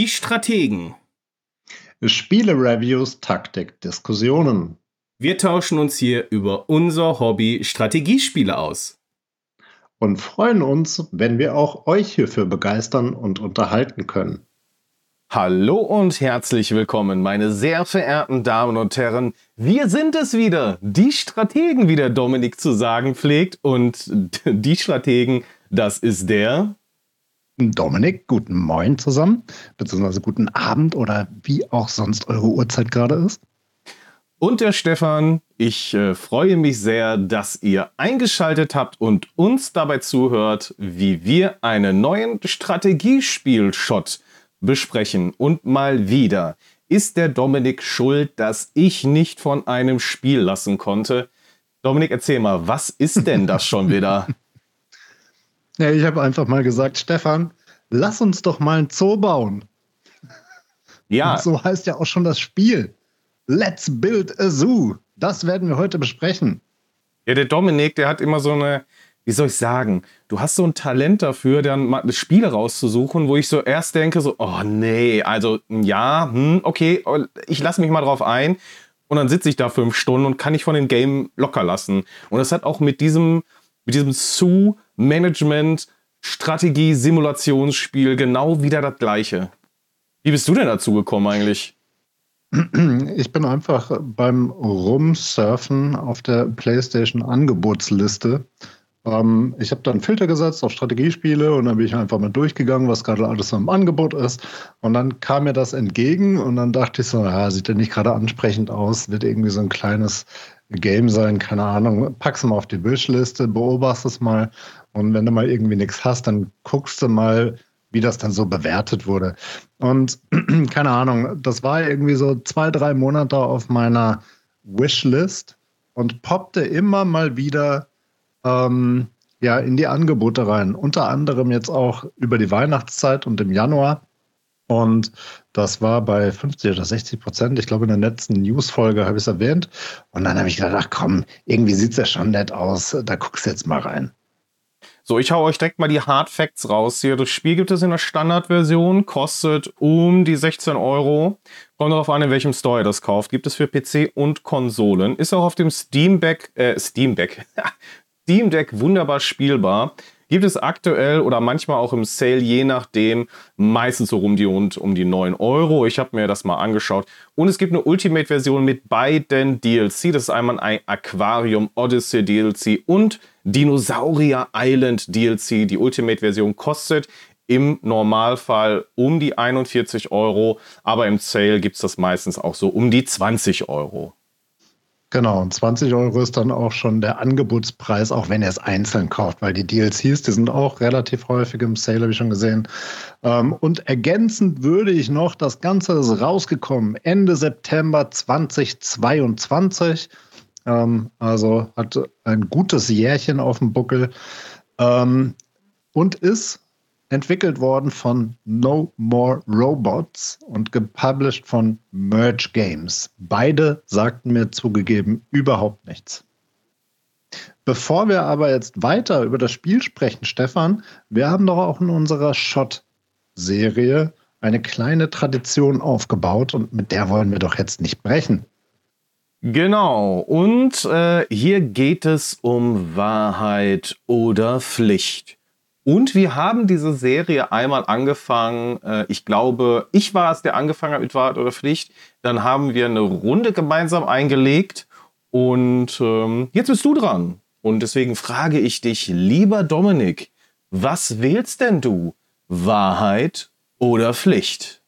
Die Strategen. Spiele-Reviews, Taktik, Diskussionen. Wir tauschen uns hier über unser Hobby Strategiespiele aus. Und freuen uns, wenn wir auch euch hierfür begeistern und unterhalten können. Hallo und herzlich willkommen, meine sehr verehrten Damen und Herren. Wir sind es wieder, die Strategen, wie der Dominik zu sagen pflegt. Und die Strategen, das ist der Dominik, guten Moin zusammen, beziehungsweise guten Abend oder wie auch sonst eure Uhrzeit gerade ist. Und der Stefan, ich äh, freue mich sehr, dass ihr eingeschaltet habt und uns dabei zuhört, wie wir einen neuen Strategiespiel-Shot besprechen. Und mal wieder ist der Dominik schuld, dass ich nicht von einem Spiel lassen konnte. Dominik, erzähl mal, was ist denn das schon wieder? Ja, ich habe einfach mal gesagt, Stefan, lass uns doch mal ein Zoo bauen. Ja. Und so heißt ja auch schon das Spiel. Let's build a zoo. Das werden wir heute besprechen. Ja, der Dominik, der hat immer so eine, wie soll ich sagen, du hast so ein Talent dafür, dann mal Spiele rauszusuchen, wo ich so erst denke, so, oh nee, also ja, hm, okay, ich lasse mich mal drauf ein. Und dann sitze ich da fünf Stunden und kann ich von dem Game locker lassen. Und das hat auch mit diesem, mit diesem Zoo Management, Strategie, Simulationsspiel genau wieder das gleiche. Wie bist du denn dazu gekommen eigentlich? Ich bin einfach beim Rumsurfen auf der PlayStation Angebotsliste. Ähm, ich habe da einen Filter gesetzt auf Strategiespiele und dann bin ich einfach mal durchgegangen, was gerade alles im Angebot ist. Und dann kam mir das entgegen und dann dachte ich so, ja, sieht ja nicht gerade ansprechend aus, wird irgendwie so ein kleines Game sein, keine Ahnung. Pack's mal auf die Wishliste, beobachte es mal und wenn du mal irgendwie nichts hast, dann guckst du mal, wie das dann so bewertet wurde. Und keine Ahnung, das war irgendwie so zwei, drei Monate auf meiner Wishlist und poppte immer mal wieder ähm, ja, in die Angebote rein. Unter anderem jetzt auch über die Weihnachtszeit und im Januar. Und das war bei 50 oder 60 Prozent. Ich glaube, in der letzten News-Folge habe ich es erwähnt. Und dann habe ich gedacht, ach komm, irgendwie sieht es ja schon nett aus. Da guckst du jetzt mal rein. So, ich hau euch direkt mal die Hard Facts raus hier. Das Spiel gibt es in der Standardversion, kostet um die 16 Euro. Kommt darauf an, in welchem Store ihr das kauft. Gibt es für PC und Konsolen. Ist auch auf dem Steam Deck, äh, Steam Deck, Steam Deck wunderbar spielbar. Gibt es aktuell oder manchmal auch im Sale, je nachdem, meistens so um die, und, um die 9 Euro. Ich habe mir das mal angeschaut. Und es gibt eine Ultimate-Version mit beiden DLC. Das ist einmal ein Aquarium Odyssey DLC und Dinosaurier Island DLC. Die Ultimate-Version kostet im Normalfall um die 41 Euro, aber im Sale gibt es das meistens auch so um die 20 Euro. Genau, und 20 Euro ist dann auch schon der Angebotspreis, auch wenn ihr es einzeln kauft, weil die DLCs, die sind auch relativ häufig im Sale, habe ich schon gesehen. Ähm, und ergänzend würde ich noch, das Ganze ist rausgekommen Ende September 2022. Ähm, also hat ein gutes Jährchen auf dem Buckel ähm, und ist entwickelt worden von No More Robots und gepublished von Merge Games. Beide sagten mir zugegeben überhaupt nichts. Bevor wir aber jetzt weiter über das Spiel sprechen, Stefan, wir haben doch auch in unserer Shot-Serie eine kleine Tradition aufgebaut und mit der wollen wir doch jetzt nicht brechen. Genau, und äh, hier geht es um Wahrheit oder Pflicht. Und wir haben diese Serie einmal angefangen. Äh, ich glaube, ich war es, der angefangen hat mit Wahrheit oder Pflicht. Dann haben wir eine Runde gemeinsam eingelegt. Und ähm, jetzt bist du dran. Und deswegen frage ich dich, lieber Dominik, was wählst denn du? Wahrheit oder Pflicht?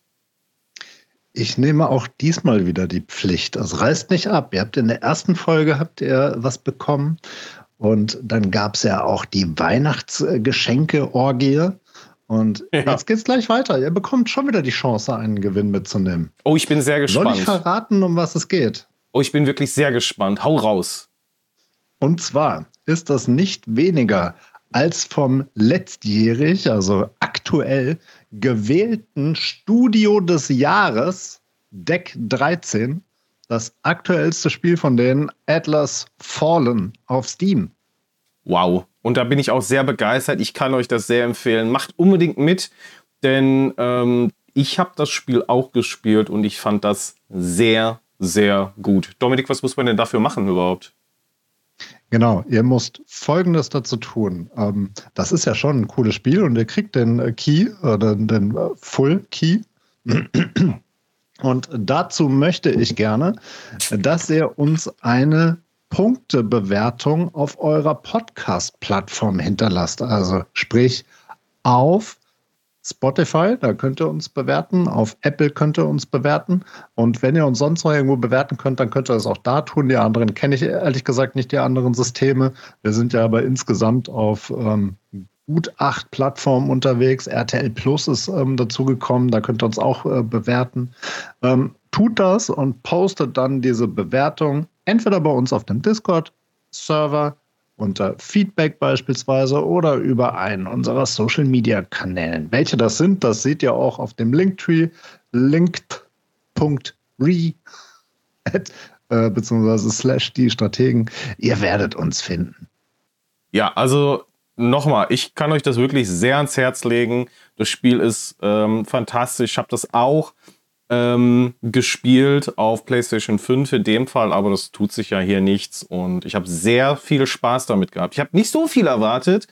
Ich nehme auch diesmal wieder die Pflicht. Also reißt nicht ab. Ihr habt in der ersten Folge habt ihr was bekommen und dann gab es ja auch die Weihnachtsgeschenke-Orgie. Und ja. jetzt geht's gleich weiter. Ihr bekommt schon wieder die Chance, einen Gewinn mitzunehmen. Oh, ich bin sehr gespannt. Soll ich verraten, um was es geht? Oh, ich bin wirklich sehr gespannt. Hau raus. Und zwar ist das nicht weniger als vom letztjährig, also aktuell gewählten Studio des Jahres, Deck 13, das aktuellste Spiel von denen, Atlas Fallen auf Steam. Wow. Und da bin ich auch sehr begeistert. Ich kann euch das sehr empfehlen. Macht unbedingt mit, denn ähm, ich habe das Spiel auch gespielt und ich fand das sehr, sehr gut. Dominik, was muss man denn dafür machen überhaupt? Genau, ihr müsst Folgendes dazu tun. Ähm, das ist ja schon ein cooles Spiel und ihr kriegt den äh, Key, äh, den, den äh, Full Key. Und dazu möchte ich gerne, dass ihr uns eine Punktebewertung auf eurer Podcast-Plattform hinterlasst. Also sprich auf Spotify, da könnt ihr uns bewerten. Auf Apple könnt ihr uns bewerten. Und wenn ihr uns sonst noch irgendwo bewerten könnt, dann könnt ihr das auch da tun. Die anderen kenne ich ehrlich gesagt nicht, die anderen Systeme. Wir sind ja aber insgesamt auf ähm, gut acht Plattformen unterwegs. RTL Plus ist ähm, dazugekommen, da könnt ihr uns auch äh, bewerten. Ähm, tut das und postet dann diese Bewertung entweder bei uns auf dem Discord-Server unter Feedback beispielsweise oder über einen unserer Social Media Kanälen. Welche das sind, das seht ihr auch auf dem Linktree linked.re äh, beziehungsweise slash die Strategen. Ihr werdet uns finden. Ja, also nochmal, ich kann euch das wirklich sehr ans Herz legen. Das Spiel ist ähm, fantastisch. Ich habe das auch ähm, gespielt auf PlayStation 5 in dem Fall, aber das tut sich ja hier nichts und ich habe sehr viel Spaß damit gehabt. Ich habe nicht so viel erwartet,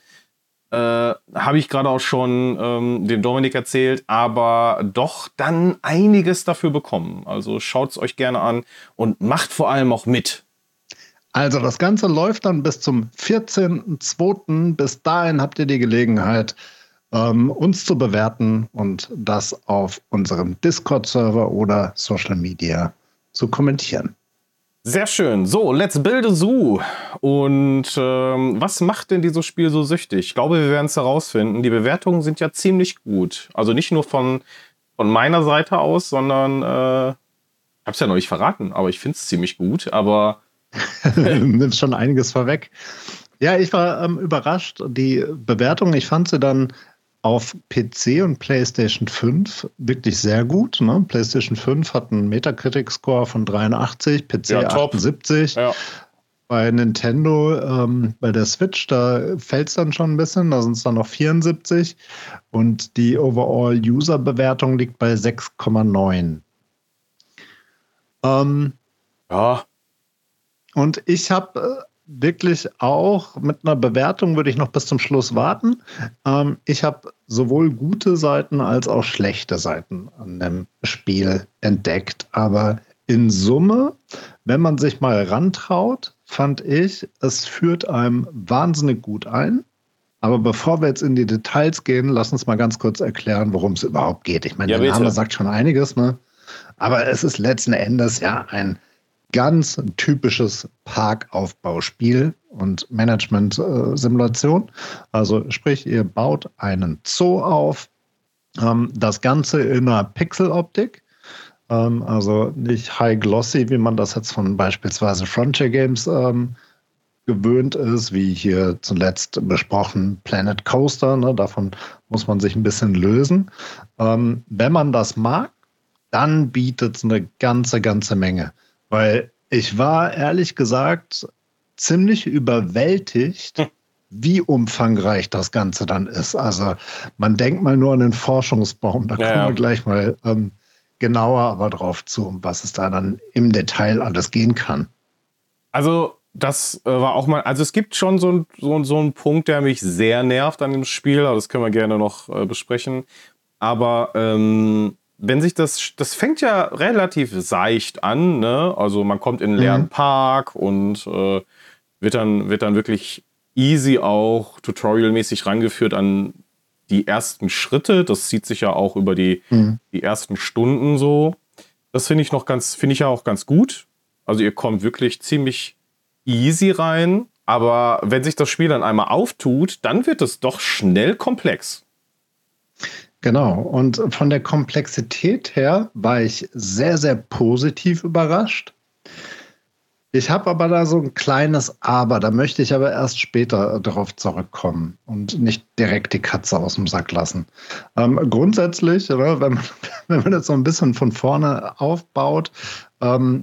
äh, habe ich gerade auch schon ähm, dem Dominik erzählt, aber doch dann einiges dafür bekommen. Also schaut es euch gerne an und macht vor allem auch mit. Also das Ganze läuft dann bis zum 14.02. Bis dahin habt ihr die Gelegenheit, ähm, uns zu bewerten und das auf unserem Discord-Server oder Social Media zu kommentieren. Sehr schön. So, let's build a zoo. Und ähm, was macht denn dieses Spiel so süchtig? Ich glaube, wir werden es herausfinden. Die Bewertungen sind ja ziemlich gut. Also nicht nur von, von meiner Seite aus, sondern äh, ich habe es ja noch nicht verraten, aber ich finde es ziemlich gut. Aber nimmt schon einiges vorweg. Ja, ich war ähm, überrascht. Die Bewertung, ich fand sie dann auf PC und PlayStation 5 wirklich sehr gut. Ne? PlayStation 5 hat einen Metacritic-Score von 83, PC ja, 78. Ja. Bei Nintendo, ähm, bei der Switch, da fällt es dann schon ein bisschen, da sind es dann noch 74. Und die Overall-User-Bewertung liegt bei 6,9. Ähm, ja. Und ich habe äh, wirklich auch mit einer Bewertung würde ich noch bis zum Schluss warten. Ähm, ich habe sowohl gute Seiten als auch schlechte Seiten an dem Spiel entdeckt. Aber in Summe, wenn man sich mal rantraut, fand ich, es führt einem wahnsinnig gut ein. Aber bevor wir jetzt in die Details gehen, lass uns mal ganz kurz erklären, worum es überhaupt geht. Ich meine, ja, der Name sagt schon einiges, ne? Aber es ist letzten Endes ja ein ganz typisches Parkaufbauspiel und Management-Simulation. Also sprich, ihr baut einen Zoo auf, ähm, das Ganze in einer Pixeloptik. Ähm, also nicht high glossy, wie man das jetzt von beispielsweise Frontier Games ähm, gewöhnt ist, wie hier zuletzt besprochen Planet Coaster. Ne? Davon muss man sich ein bisschen lösen. Wenn man das mag, dann bietet es eine ganze, ganze Menge. Weil ich war ehrlich gesagt ziemlich überwältigt, hm. wie umfangreich das Ganze dann ist. Also man denkt mal nur an den Forschungsbaum, da ja, kommen wir gleich mal ähm, genauer aber drauf zu, was es da dann im Detail alles gehen kann. Also das äh, war auch mal, also es gibt schon so, ein, so, so einen Punkt, der mich sehr nervt an dem Spiel, aber das können wir gerne noch äh, besprechen. Aber ähm, wenn sich das, das fängt ja relativ seicht an, ne? Also man kommt in einen leeren mhm. Park und äh, wird, dann, wird dann wirklich easy auch tutorialmäßig rangeführt an die ersten Schritte. Das zieht sich ja auch über die, mhm. die ersten Stunden so. Das finde ich noch ganz, finde ich ja auch ganz gut. Also ihr kommt wirklich ziemlich easy rein, aber wenn sich das Spiel dann einmal auftut, dann wird es doch schnell komplex. Genau. Und von der Komplexität her war ich sehr, sehr positiv überrascht. Ich habe aber da so ein kleines Aber, da möchte ich aber erst später darauf zurückkommen und nicht direkt die Katze aus dem Sack lassen. Ähm, grundsätzlich, oder, wenn, man, wenn man das so ein bisschen von vorne aufbaut, ähm,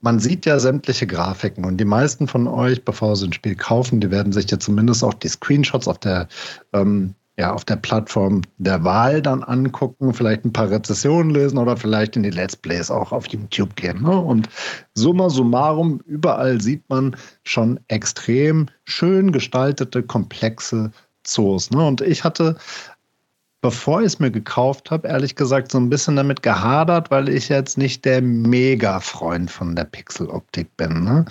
man sieht ja sämtliche Grafiken und die meisten von euch, bevor sie ein Spiel kaufen, die werden sich ja zumindest auch die Screenshots auf der ähm, ja, auf der Plattform der Wahl dann angucken, vielleicht ein paar Rezessionen lesen oder vielleicht in die Let's Plays auch auf YouTube gehen. Ne? Und summa summarum, überall sieht man schon extrem schön gestaltete, komplexe Zoos. Ne? Und ich hatte bevor ich es mir gekauft habe, ehrlich gesagt so ein bisschen damit gehadert, weil ich jetzt nicht der Mega-Freund von der Pixel-Optik bin. Ne?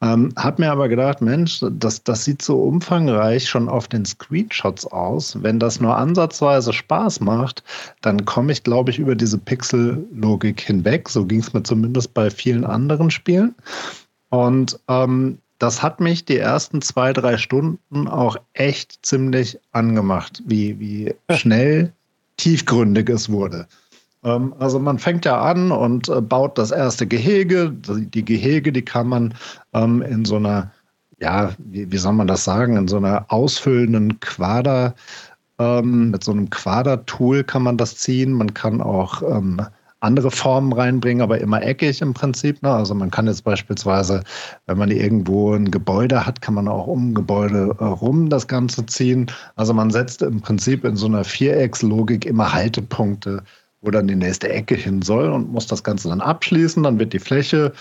Ähm, hab mir aber gedacht, Mensch, das, das sieht so umfangreich schon auf den Screenshots aus. Wenn das nur ansatzweise Spaß macht, dann komme ich, glaube ich, über diese Pixel-Logik hinweg. So ging es mir zumindest bei vielen anderen Spielen. Und ähm, das hat mich die ersten zwei, drei Stunden auch echt ziemlich angemacht, wie, wie schnell tiefgründig es wurde. Ähm, also man fängt ja an und äh, baut das erste Gehege. Die Gehege, die kann man ähm, in so einer, ja, wie, wie, soll man das sagen, in so einer ausfüllenden Quader, ähm, mit so einem Quader-Tool kann man das ziehen. Man kann auch ähm, andere Formen reinbringen, aber immer eckig im Prinzip. Ne? Also man kann jetzt beispielsweise, wenn man irgendwo ein Gebäude hat, kann man auch um Gebäude äh, rum das Ganze ziehen. Also man setzt im Prinzip in so einer Viereckslogik immer Haltepunkte, wo dann die nächste Ecke hin soll und muss das Ganze dann abschließen. Dann wird die Fläche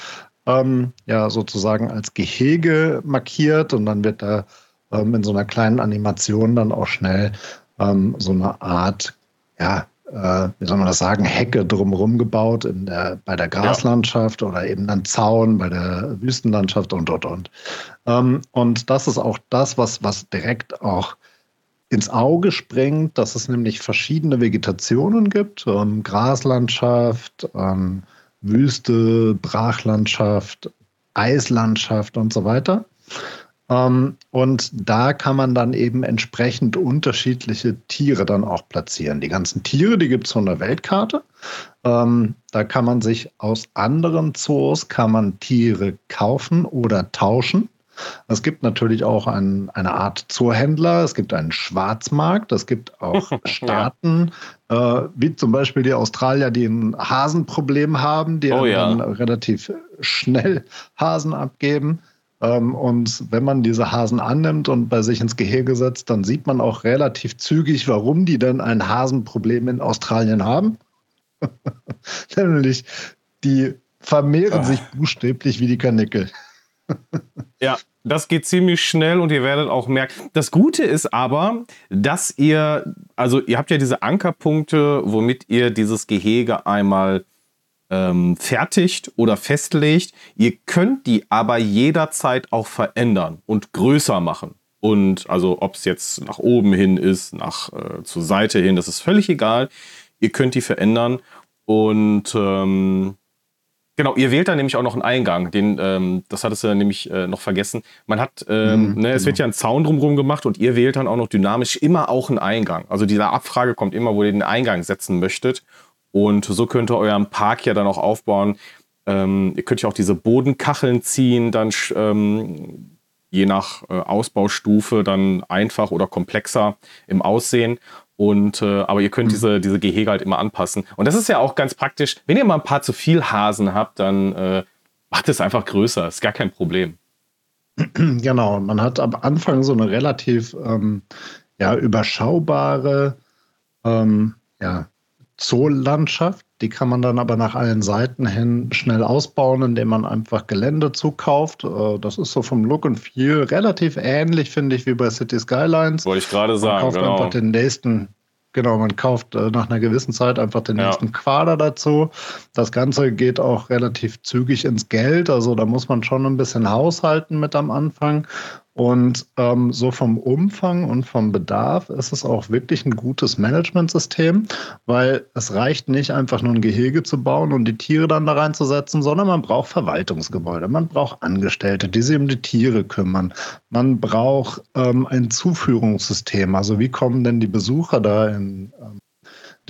ähm, ja sozusagen als Gehege markiert und dann wird da ähm, in so einer kleinen Animation dann auch schnell ähm, so eine Art ja, äh, wie soll man das sagen, Hecke drumherum gebaut in der, bei der Graslandschaft ja. oder eben einen Zaun bei der Wüstenlandschaft und, und, und. Ähm, und das ist auch das, was, was direkt auch ins Auge springt, dass es nämlich verschiedene Vegetationen gibt, ähm, Graslandschaft, ähm, Wüste, Brachlandschaft, Eislandschaft und so weiter. Ähm, und da kann man dann eben entsprechend unterschiedliche Tiere dann auch platzieren. Die ganzen Tiere, die gibt es von der Weltkarte. Ähm, da kann man sich aus anderen Zoos, kann man Tiere kaufen oder tauschen. Es gibt natürlich auch ein, eine Art Zoohändler, es gibt einen Schwarzmarkt, es gibt auch Staaten, ja. äh, wie zum Beispiel die Australier, die ein Hasenproblem haben, die oh, ja. dann relativ schnell Hasen abgeben. Ähm, und wenn man diese Hasen annimmt und bei sich ins Gehege setzt, dann sieht man auch relativ zügig, warum die denn ein Hasenproblem in Australien haben. Nämlich, die vermehren ah. sich buchstäblich wie die Karnickel. ja, das geht ziemlich schnell und ihr werdet auch merken. Das Gute ist aber, dass ihr, also ihr habt ja diese Ankerpunkte, womit ihr dieses Gehege einmal ähm, fertigt oder festlegt. Ihr könnt die aber jederzeit auch verändern und größer machen. Und also ob es jetzt nach oben hin ist, nach äh, zur Seite hin, das ist völlig egal. Ihr könnt die verändern und ähm, Genau, ihr wählt dann nämlich auch noch einen Eingang. Den, ähm, das hattest du nämlich äh, noch vergessen. Man hat, ähm, mhm, ne, es wird genau. ja ein Zaun drumherum gemacht und ihr wählt dann auch noch dynamisch immer auch einen Eingang. Also diese Abfrage kommt immer, wo ihr den Eingang setzen möchtet. Und so könnt ihr euren Park ja dann auch aufbauen. Ähm, ihr könnt ja auch diese Bodenkacheln ziehen, dann ähm, je nach äh, Ausbaustufe dann einfach oder komplexer im Aussehen. Und, äh, aber ihr könnt mhm. diese, diese Gehege halt immer anpassen. Und das ist ja auch ganz praktisch. Wenn ihr mal ein paar zu viel Hasen habt, dann äh, macht es einfach größer. Ist gar kein Problem. Genau, man hat am Anfang so eine relativ ähm, ja, überschaubare ähm, ja, Zoolandschaft. Die kann man dann aber nach allen Seiten hin schnell ausbauen, indem man einfach Gelände zukauft. Äh, das ist so vom Look und Feel relativ ähnlich, finde ich, wie bei City Skylines. Wollte ich gerade sagen. Man kauft genau. einfach den nächsten Genau, man kauft äh, nach einer gewissen Zeit einfach den ja. nächsten Quader dazu. Das Ganze geht auch relativ zügig ins Geld. Also da muss man schon ein bisschen haushalten mit am Anfang. Und ähm, so vom Umfang und vom Bedarf ist es auch wirklich ein gutes Managementsystem, weil es reicht nicht einfach nur ein Gehege zu bauen und die Tiere dann da reinzusetzen, sondern man braucht Verwaltungsgebäude, man braucht Angestellte, die sich um die Tiere kümmern. Man braucht ähm, ein Zuführungssystem. Also wie kommen denn die Besucher da in ähm,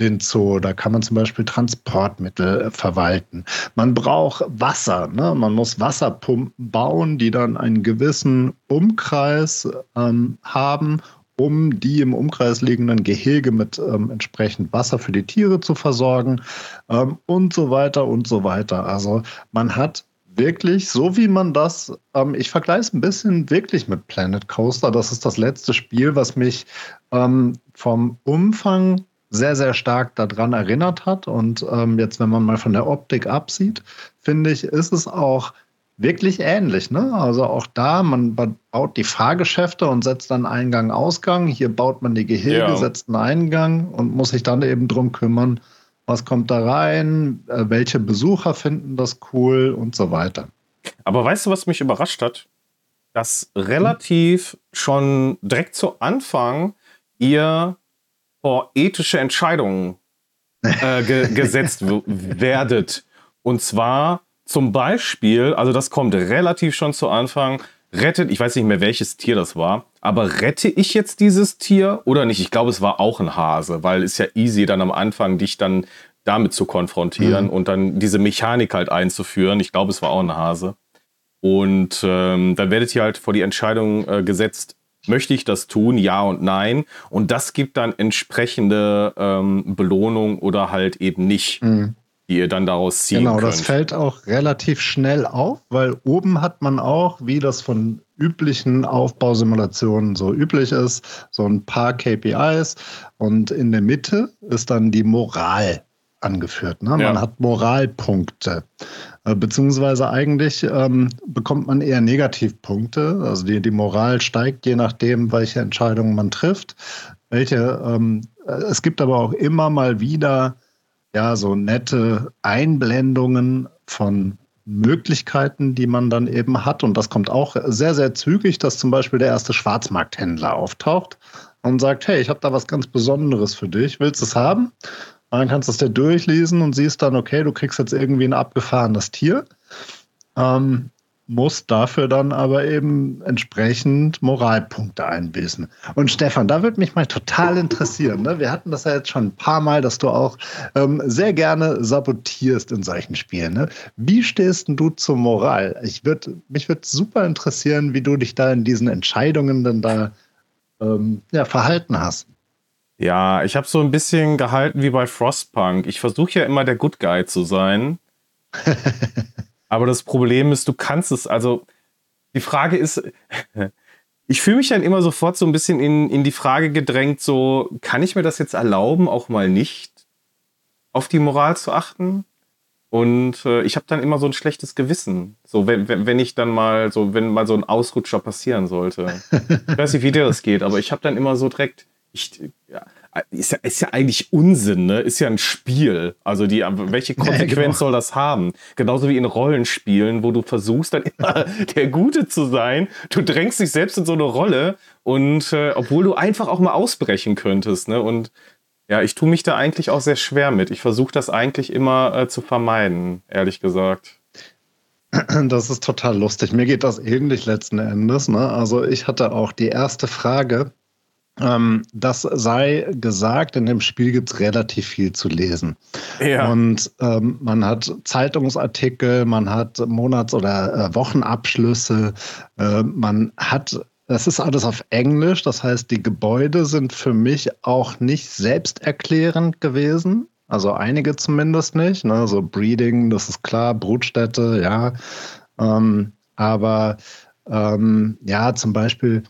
den Zoo. Da kann man zum Beispiel Transportmittel äh, verwalten. Man braucht Wasser. Ne? Man muss Wasserpumpen bauen, die dann einen gewissen Umkreis ähm, haben, um die im Umkreis liegenden Gehege mit ähm, entsprechend Wasser für die Tiere zu versorgen ähm, und so weiter und so weiter. Also man hat wirklich, so wie man das, ähm, ich vergleiche es ein bisschen wirklich mit Planet Coaster. Das ist das letzte Spiel, was mich ähm, vom Umfang sehr, sehr stark daran erinnert hat. Und ähm, jetzt, wenn man mal von der Optik absieht, finde ich, ist es auch wirklich ähnlich. Ne? Also auch da, man baut die Fahrgeschäfte und setzt dann Eingang, Ausgang. Hier baut man die Gehege, ja. setzt einen Eingang und muss sich dann eben drum kümmern, was kommt da rein, äh, welche Besucher finden das cool und so weiter. Aber weißt du, was mich überrascht hat? Dass relativ schon direkt zu Anfang ihr vor ethische Entscheidungen äh, ge gesetzt werdet. Und zwar zum Beispiel, also das kommt relativ schon zu Anfang, rettet, ich weiß nicht mehr welches Tier das war, aber rette ich jetzt dieses Tier oder nicht? Ich glaube, es war auch ein Hase, weil es ja easy dann am Anfang dich dann damit zu konfrontieren mhm. und dann diese Mechanik halt einzuführen. Ich glaube, es war auch ein Hase. Und ähm, dann werdet ihr halt vor die Entscheidung äh, gesetzt, möchte ich das tun, ja und nein. Und das gibt dann entsprechende ähm, Belohnung oder halt eben nicht. Mhm die ihr dann daraus ziehen genau, könnt. Genau, das fällt auch relativ schnell auf, weil oben hat man auch, wie das von üblichen Aufbausimulationen so üblich ist, so ein paar KPIs und in der Mitte ist dann die Moral angeführt. Ne? Man ja. hat Moralpunkte. Äh, beziehungsweise eigentlich ähm, bekommt man eher Negativpunkte. Also die, die Moral steigt, je nachdem, welche Entscheidungen man trifft. Welche, ähm, äh, es gibt aber auch immer mal wieder ja, so nette Einblendungen von Möglichkeiten, die man dann eben hat. Und das kommt auch sehr, sehr zügig, dass zum Beispiel der erste Schwarzmarkthändler auftaucht und sagt, hey, ich habe da was ganz Besonderes für dich. Willst du es haben? Und dann kannst du es dir durchlesen und siehst dann, okay, du kriegst jetzt irgendwie ein abgefahrenes Tier. Ähm, muss dafür dann aber eben entsprechend Moralpunkte einbüßen. Und Stefan, da würde mich mal total interessieren. Ne? Wir hatten das ja jetzt schon ein paar Mal, dass du auch ähm, sehr gerne sabotierst in solchen Spielen. Ne? Wie stehst du zur Moral? Ich würd, mich würde super interessieren, wie du dich da in diesen Entscheidungen dann da ähm, ja, verhalten hast. Ja, ich habe so ein bisschen gehalten wie bei Frostpunk. Ich versuche ja immer der Good Guy zu sein. Aber das Problem ist, du kannst es, also die Frage ist, ich fühle mich dann immer sofort so ein bisschen in, in die Frage gedrängt, so, kann ich mir das jetzt erlauben, auch mal nicht auf die Moral zu achten? Und äh, ich habe dann immer so ein schlechtes Gewissen. So, wenn, wenn, wenn ich dann mal so, wenn mal so ein Ausrutscher passieren sollte. Ich weiß nicht, wie dir das geht, aber ich habe dann immer so direkt, ich, ja, ist ja, ist ja eigentlich Unsinn, ne? Ist ja ein Spiel. Also die, welche Konsequenz ja, genau. soll das haben? Genauso wie in Rollenspielen, wo du versuchst dann immer der Gute zu sein. Du drängst dich selbst in so eine Rolle und äh, obwohl du einfach auch mal ausbrechen könntest, ne? Und ja, ich tue mich da eigentlich auch sehr schwer mit. Ich versuche das eigentlich immer äh, zu vermeiden, ehrlich gesagt. Das ist total lustig. Mir geht das ähnlich letzten Endes. Ne? Also ich hatte auch die erste Frage ähm, das sei gesagt, in dem Spiel gibt es relativ viel zu lesen. Ja. Und ähm, man hat Zeitungsartikel, man hat Monats- oder äh, Wochenabschlüsse, äh, man hat, das ist alles auf Englisch, das heißt, die Gebäude sind für mich auch nicht selbsterklärend gewesen. Also einige zumindest nicht. Ne? So Breeding, das ist klar, Brutstätte, ja. Ähm, aber ähm, ja, zum Beispiel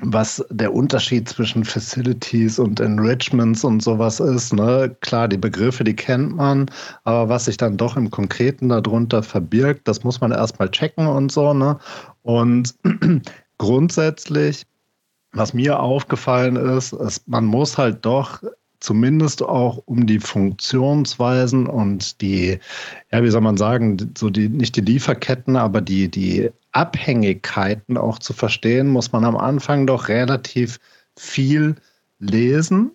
was der Unterschied zwischen Facilities und Enrichments und sowas ist. Ne? Klar, die Begriffe, die kennt man, aber was sich dann doch im Konkreten darunter verbirgt, das muss man erstmal checken und so. Ne? Und grundsätzlich, was mir aufgefallen ist, ist, man muss halt doch zumindest auch um die Funktionsweisen und die, ja, wie soll man sagen, so die, nicht die Lieferketten, aber die, die Abhängigkeiten auch zu verstehen, muss man am Anfang doch relativ viel lesen,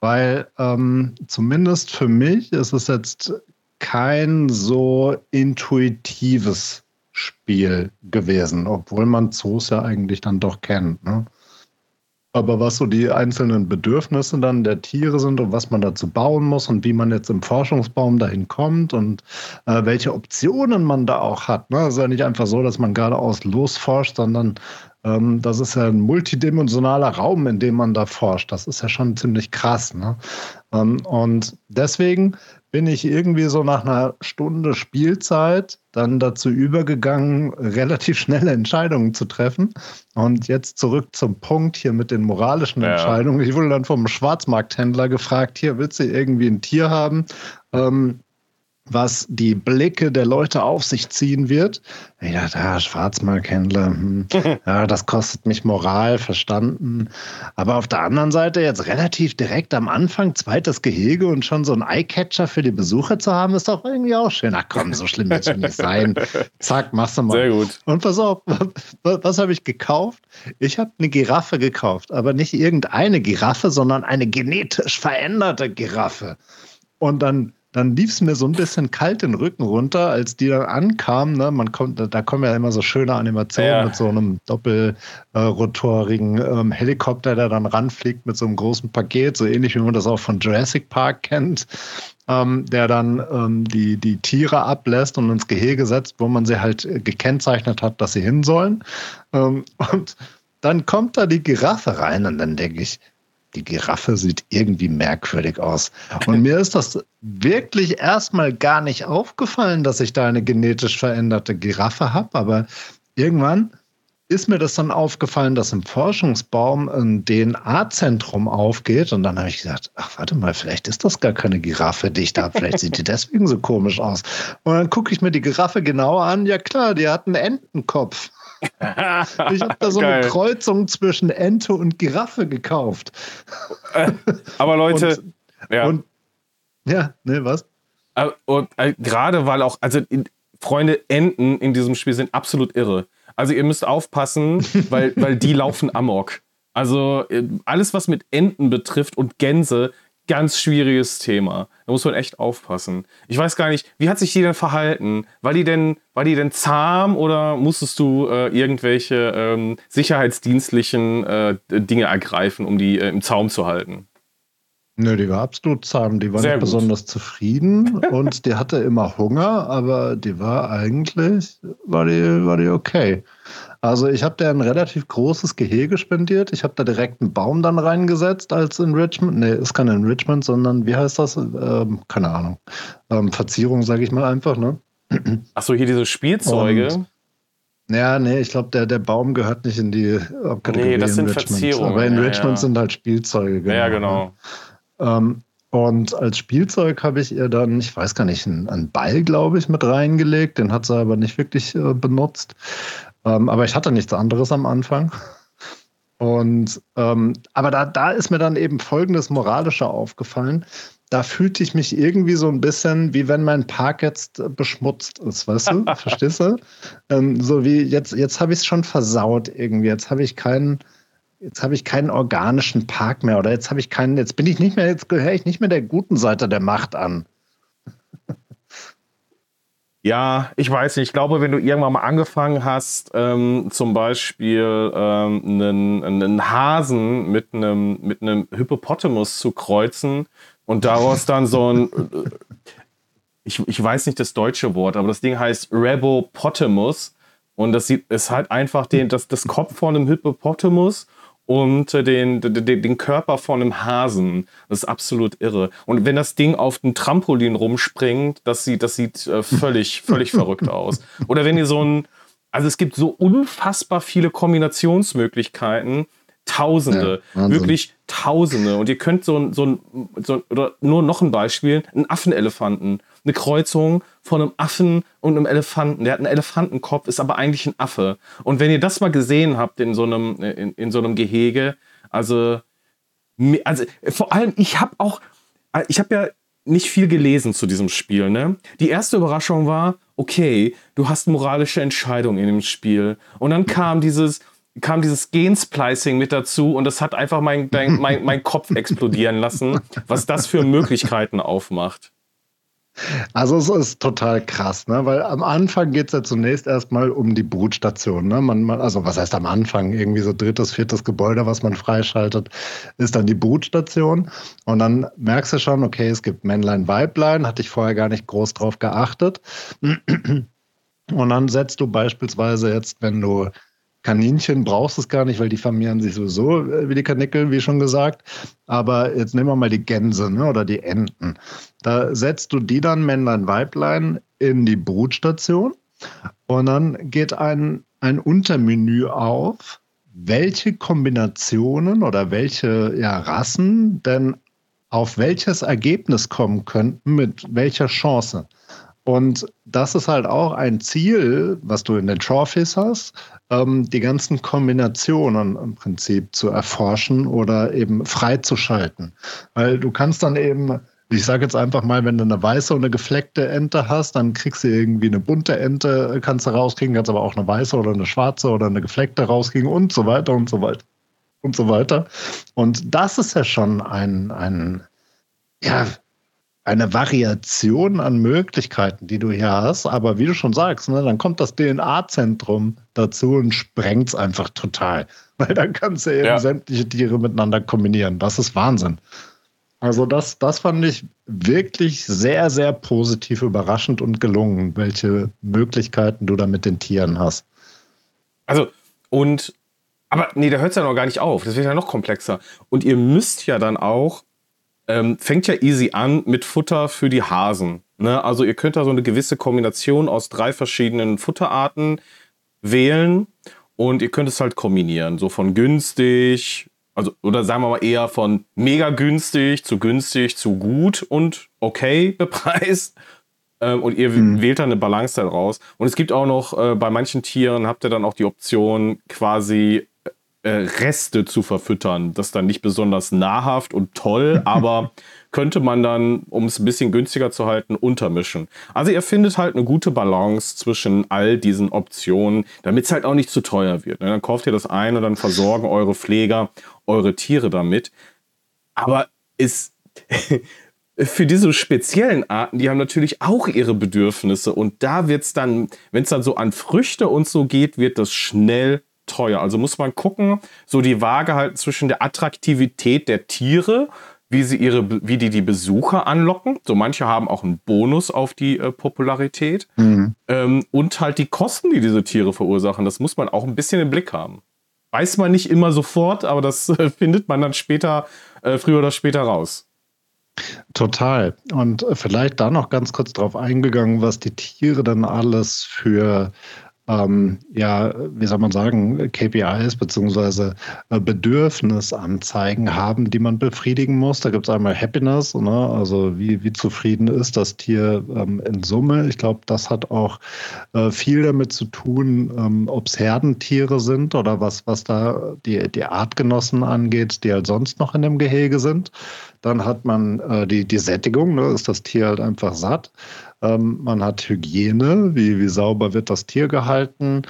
weil ähm, zumindest für mich ist es jetzt kein so intuitives Spiel gewesen, obwohl man Zoos ja eigentlich dann doch kennt. Ne? Aber was so die einzelnen Bedürfnisse dann der Tiere sind und was man dazu bauen muss und wie man jetzt im Forschungsbaum dahin kommt und äh, welche Optionen man da auch hat. Ne? Es ist ja nicht einfach so, dass man geradeaus losforscht, sondern Ähm, das ist ja ein multidimensionaler Raum, in dem man da forscht. Das ist ja schon ziemlich krass. Ne? Ähm, und deswegen bin ich irgendwie so nach einer Stunde Spielzeit dann dazu übergegangen, relativ schnelle Entscheidungen zu treffen. Und jetzt zurück zum Punkt hier mit den moralischen ja. Entscheidungen. Ich wurde dann vom Schwarzmarkthändler gefragt, hier willst du irgendwie ein Tier haben? Ähm, was die Blicke der Leute auf sich ziehen wird. Ich dachte, ja, Schwarzmarkthändler, hm, ja, das kostet mich Moral, verstanden. Aber auf der anderen Seite jetzt relativ direkt am Anfang, zweites Gehege und schon so ein Eyecatcher für die Besucher zu haben, ist doch irgendwie auch schön. Ach komm, so schlimm wird es nicht sein. Zack, machst du mal. Sehr gut. Und pass auf, was, was habe ich gekauft? Ich habe eine Giraffe gekauft, aber nicht irgendeine Giraffe, sondern eine genetisch veränderte Giraffe. Und dann dann lief es mir so ein bisschen kalt den Rücken runter, als die dann ankamen. Ne? Man kommt, da kommen ja immer so schöne Animationen ja. mit so einem doppelrotorigen äh, ähm, Helikopter, der dann ranfliegt mit so einem großen Paket, so ähnlich wie man das auch von Jurassic Park kennt, ähm, der dann ähm, die, die Tiere ablässt und ins Gehege setzt, wo man sie halt gekennzeichnet hat, dass sie hin sollen. Ähm, und dann kommt da die Giraffe rein und dann denke ich, die Giraffe sieht irgendwie merkwürdig aus. Und mir ist das wirklich erstmal gar nicht aufgefallen, dass ich da eine genetisch veränderte Giraffe habe, aber irgendwann ist mir das dann aufgefallen, dass im Forschungsbaum ein DNA-Zentrum aufgeht. Und dann habe ich gesagt, ach, warte mal, vielleicht ist das gar keine Giraffe, die ich da habe. Vielleicht sieht die deswegen so komisch aus. Und dann gucke ich mir die Giraffe genauer an. Ja klar, die hat einen Entenkopf. Ich habe da so Geil. eine Kreuzung zwischen Ente und Giraffe gekauft. Aber Leute, und, ja. Und, ja, ne, was? Äh, und äh, gerade weil auch, also in, Freunde, Enten in diesem Spiel sind absolut irre. Also ihr müsst aufpassen, weil, weil die laufen amok. Also äh, alles, was mit Enten betrifft und Gänse, ganz schwieriges Thema. Da muss man echt aufpassen. Ich weiß gar nicht, wie hat sich die denn verhalten? War die denn, war die denn zahm oder musstest du äh, irgendwelche ähm, sicherheitsdienstlichen äh, Dinge ergreifen, um die äh, im Zaum zu halten? Nö, die war absolut zahm. Die war Sehr nicht gut. besonders zufrieden und die hatte immer Hunger, aber die war eigentlich, war die, war die okay. Also ich habe da ein relativ großes Gehege spendiert. Ich habe da direkt einen Baum dann reingesetzt als Enrichment. Nee, ist kein Enrichment, sondern wie heißt das? Ähm, keine Ahnung. Ähm, Verzierung, sage ich mal einfach, ne? Achso, hier diese Spielzeuge. Und, ja, nee, ich glaube, der, der Baum gehört nicht in die Kategorie Nee, das sind Verzierungen. Aber Enrichment ja, ja. sind halt Spielzeuge. Genau. Ja, genau. Ähm, und als Spielzeug habe ich ihr dann, ich weiß gar nicht, einen, einen Ball, glaube ich, mit reingelegt. Den hat sie aber nicht wirklich äh, benutzt. Ähm, aber ich hatte nichts anderes am Anfang. Und ähm, aber da, da ist mir dann eben folgendes Moralische aufgefallen. Da fühlte ich mich irgendwie so ein bisschen, wie wenn mein Park jetzt beschmutzt ist, weißt du? Verstehst du? Ähm, so wie jetzt, jetzt habe ich es schon versaut irgendwie. Jetzt habe ich keinen, jetzt habe ich keinen organischen Park mehr oder jetzt habe ich keinen, jetzt bin ich nicht mehr, jetzt gehöre ich nicht mehr der guten Seite der Macht an. Ja, ich weiß nicht. Ich glaube, wenn du irgendwann mal angefangen hast, ähm, zum Beispiel ähm, einen, einen Hasen mit einem, mit einem Hippopotamus zu kreuzen und daraus dann so ein, ich, ich weiß nicht das deutsche Wort, aber das Ding heißt Rebopotamus und das sieht, ist halt einfach den, das, das Kopf von einem Hippopotamus und den, den, den Körper von einem Hasen. Das ist absolut irre. Und wenn das Ding auf dem Trampolin rumspringt, das sieht, das sieht äh, völlig, völlig verrückt aus. Oder wenn ihr so ein, also es gibt so unfassbar viele Kombinationsmöglichkeiten. Tausende, ja, wirklich Tausende. Und ihr könnt so ein, so ein, so, oder nur noch ein Beispiel, einen Affenelefanten eine Kreuzung von einem Affen und einem Elefanten. Der hat einen Elefantenkopf, ist aber eigentlich ein Affe. Und wenn ihr das mal gesehen habt in so einem, in, in so einem Gehege, also, also vor allem, ich habe auch, ich habe ja nicht viel gelesen zu diesem Spiel. Ne? Die erste Überraschung war, okay, du hast moralische Entscheidungen in dem Spiel. Und dann kam dieses, kam dieses Gensplicing mit dazu und das hat einfach mein, mein, mein, mein Kopf explodieren lassen, was das für Möglichkeiten aufmacht. Also es ist total krass, ne? weil am Anfang geht es ja zunächst erstmal um die Brutstation. Ne? Man, man, also was heißt am Anfang? Irgendwie so drittes, viertes Gebäude, was man freischaltet, ist dann die Brutstation. Und dann merkst du schon, okay, es gibt Männlein, Weiblein, hatte ich vorher gar nicht groß drauf geachtet. Und dann setzt du beispielsweise jetzt, wenn du Kaninchen brauchst du es gar nicht, weil die vermehren sich sowieso äh, wie die Kanickel, wie schon gesagt. Aber jetzt nehmen wir mal die Gänse ne, oder die Enten. Da setzt du die dann, Männlein, Weiblein, in die Brutstation und dann geht ein, ein Untermenü auf, welche Kombinationen oder welche ja, Rassen denn auf welches Ergebnis kommen könnten, mit welcher Chance. Und das ist halt auch ein Ziel, was du in den Trophies hast, ähm, die ganzen Kombinationen im Prinzip zu erforschen oder eben freizuschalten. Weil du kannst dann eben, ich sage jetzt einfach mal, wenn du eine weiße und eine gefleckte Ente hast, dann kriegst du irgendwie eine bunte Ente, kannst du rauskriegen, kannst aber auch eine weiße oder eine schwarze oder eine gefleckte rauskriegen und so weiter und so weiter und so weiter. Und das ist ja schon ein, ein ja, eine Variation an Möglichkeiten, die du hier hast. Aber wie du schon sagst, ne, dann kommt das DNA-Zentrum dazu und sprengt es einfach total. Weil dann kannst du eben ja. sämtliche Tiere miteinander kombinieren. Das ist Wahnsinn. Also das, das fand ich wirklich sehr, sehr positiv überraschend und gelungen, welche Möglichkeiten du da mit den Tieren hast. Also, und, aber nee, da hört es ja noch gar nicht auf. Das wird ja noch komplexer. Und ihr müsst ja dann auch ähm, fängt ja easy an mit Futter für die Hasen. Ne? Also ihr könnt da so eine gewisse Kombination aus drei verschiedenen Futterarten wählen und ihr könnt es halt kombinieren. So von günstig, also oder sagen wir mal eher von mega günstig zu günstig zu gut und okay bepreist. Ähm, und ihr mhm. wählt dann eine Balance daraus. Und es gibt auch noch, äh, bei manchen Tieren habt ihr dann auch die Option, quasi äh, Reste zu verfüttern. Das ist dann nicht besonders nahrhaft und toll, aber könnte man dann, um es ein bisschen günstiger zu halten, untermischen. Also ihr findet halt eine gute Balance zwischen all diesen Optionen, damit es halt auch nicht zu teuer wird. Ne? Dann kauft ihr das ein und dann versorgen eure Pfleger eure Tiere damit. Aber ist für diese speziellen Arten, die haben natürlich auch ihre Bedürfnisse und da wird es dann, wenn es dann so an Früchte und so geht, wird das schnell teuer. Also muss man gucken, so die Waage halten zwischen der Attraktivität der Tiere, wie sie ihre, wie die die Besucher anlocken. So manche haben auch einen Bonus auf die äh, Popularität mhm. ähm, und halt die Kosten, die diese Tiere verursachen. Das muss man auch ein bisschen im Blick haben. Weiß man nicht immer sofort, aber das äh, findet man dann später, äh, früher oder später raus. Total. Und vielleicht da noch ganz kurz drauf eingegangen, was die Tiere dann alles für ähm, ja, wie soll man sagen, KPIs beziehungsweise äh, Bedürfnisanzeigen haben, die man befriedigen muss. Da gibt es einmal Happiness, ne? also wie, wie zufrieden ist das Tier ähm, in Summe. Ich glaube, das hat auch äh, viel damit zu tun, ähm, ob es Herdentiere sind oder was, was da die, die Artgenossen angeht, die halt sonst noch in dem Gehege sind. Dann hat man äh, die, die Sättigung, ne? ist das Tier halt einfach satt. Ähm, man hat Hygiene, wie, wie sauber wird das Tier gehalten.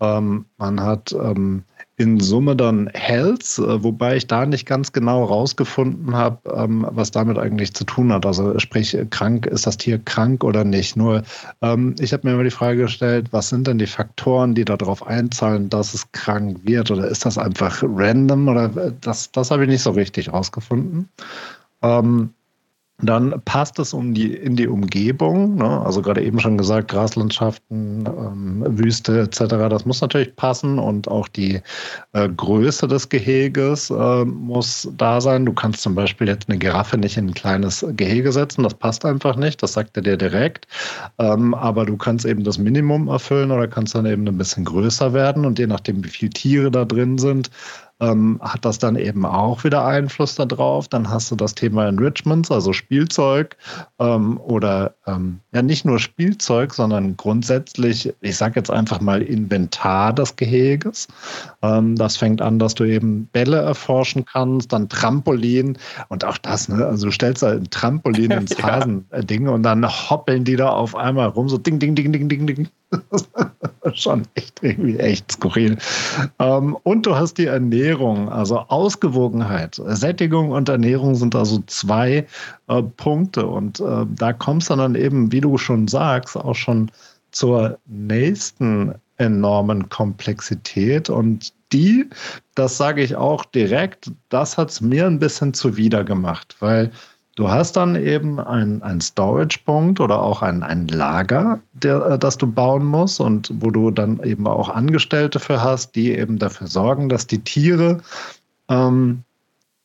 Ähm, man hat ähm, in Summe dann Health, äh, wobei ich da nicht ganz genau rausgefunden habe, ähm, was damit eigentlich zu tun hat. Also sprich, krank, ist das Tier krank oder nicht? Nur ähm, ich habe mir immer die Frage gestellt, was sind denn die Faktoren, die darauf einzahlen, dass es krank wird? Oder ist das einfach random? Oder äh, das, das habe ich nicht so richtig rausgefunden. Ähm, dann passt es um die, in die Umgebung. Ne? Also gerade eben schon gesagt, Graslandschaften, ähm, Wüste etc. Das muss natürlich passen und auch die äh, Größe des Geheges äh, muss da sein. Du kannst zum Beispiel jetzt eine Giraffe nicht in ein kleines Gehege setzen. Das passt einfach nicht. Das sagt er dir direkt. Ähm, aber du kannst eben das Minimum erfüllen oder kannst dann eben ein bisschen größer werden. Und je nachdem, wie viele Tiere da drin sind, ähm, hat das dann eben auch wieder Einfluss darauf. Dann hast du das Thema Enrichments, also Spielzeug ähm, oder ähm, ja nicht nur Spielzeug, sondern grundsätzlich, ich sage jetzt einfach mal Inventar des Geheges. Ähm, das fängt an, dass du eben Bälle erforschen kannst, dann Trampolin und auch das, ne? Also du stellst da ein Trampolin ins ja. Hasending und dann hoppeln die da auf einmal rum, so ding, ding, ding, ding, ding, ding. schon echt irgendwie echt skurril. Ähm, und du hast die Ernährung, also Ausgewogenheit. Sättigung und Ernährung sind also zwei äh, Punkte. Und äh, da kommst du dann eben, wie du schon sagst, auch schon zur nächsten enormen Komplexität. Und die, das sage ich auch direkt, das hat es mir ein bisschen zuwider gemacht, weil Du hast dann eben ein, ein Storage-Punkt oder auch ein, ein Lager, der, äh, das du bauen musst und wo du dann eben auch Angestellte für hast, die eben dafür sorgen, dass die Tiere ähm,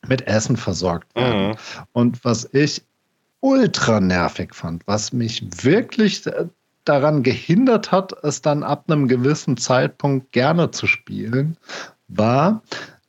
mit Essen versorgt werden. Mhm. Und was ich ultra nervig fand, was mich wirklich äh, daran gehindert hat, es dann ab einem gewissen Zeitpunkt gerne zu spielen, war,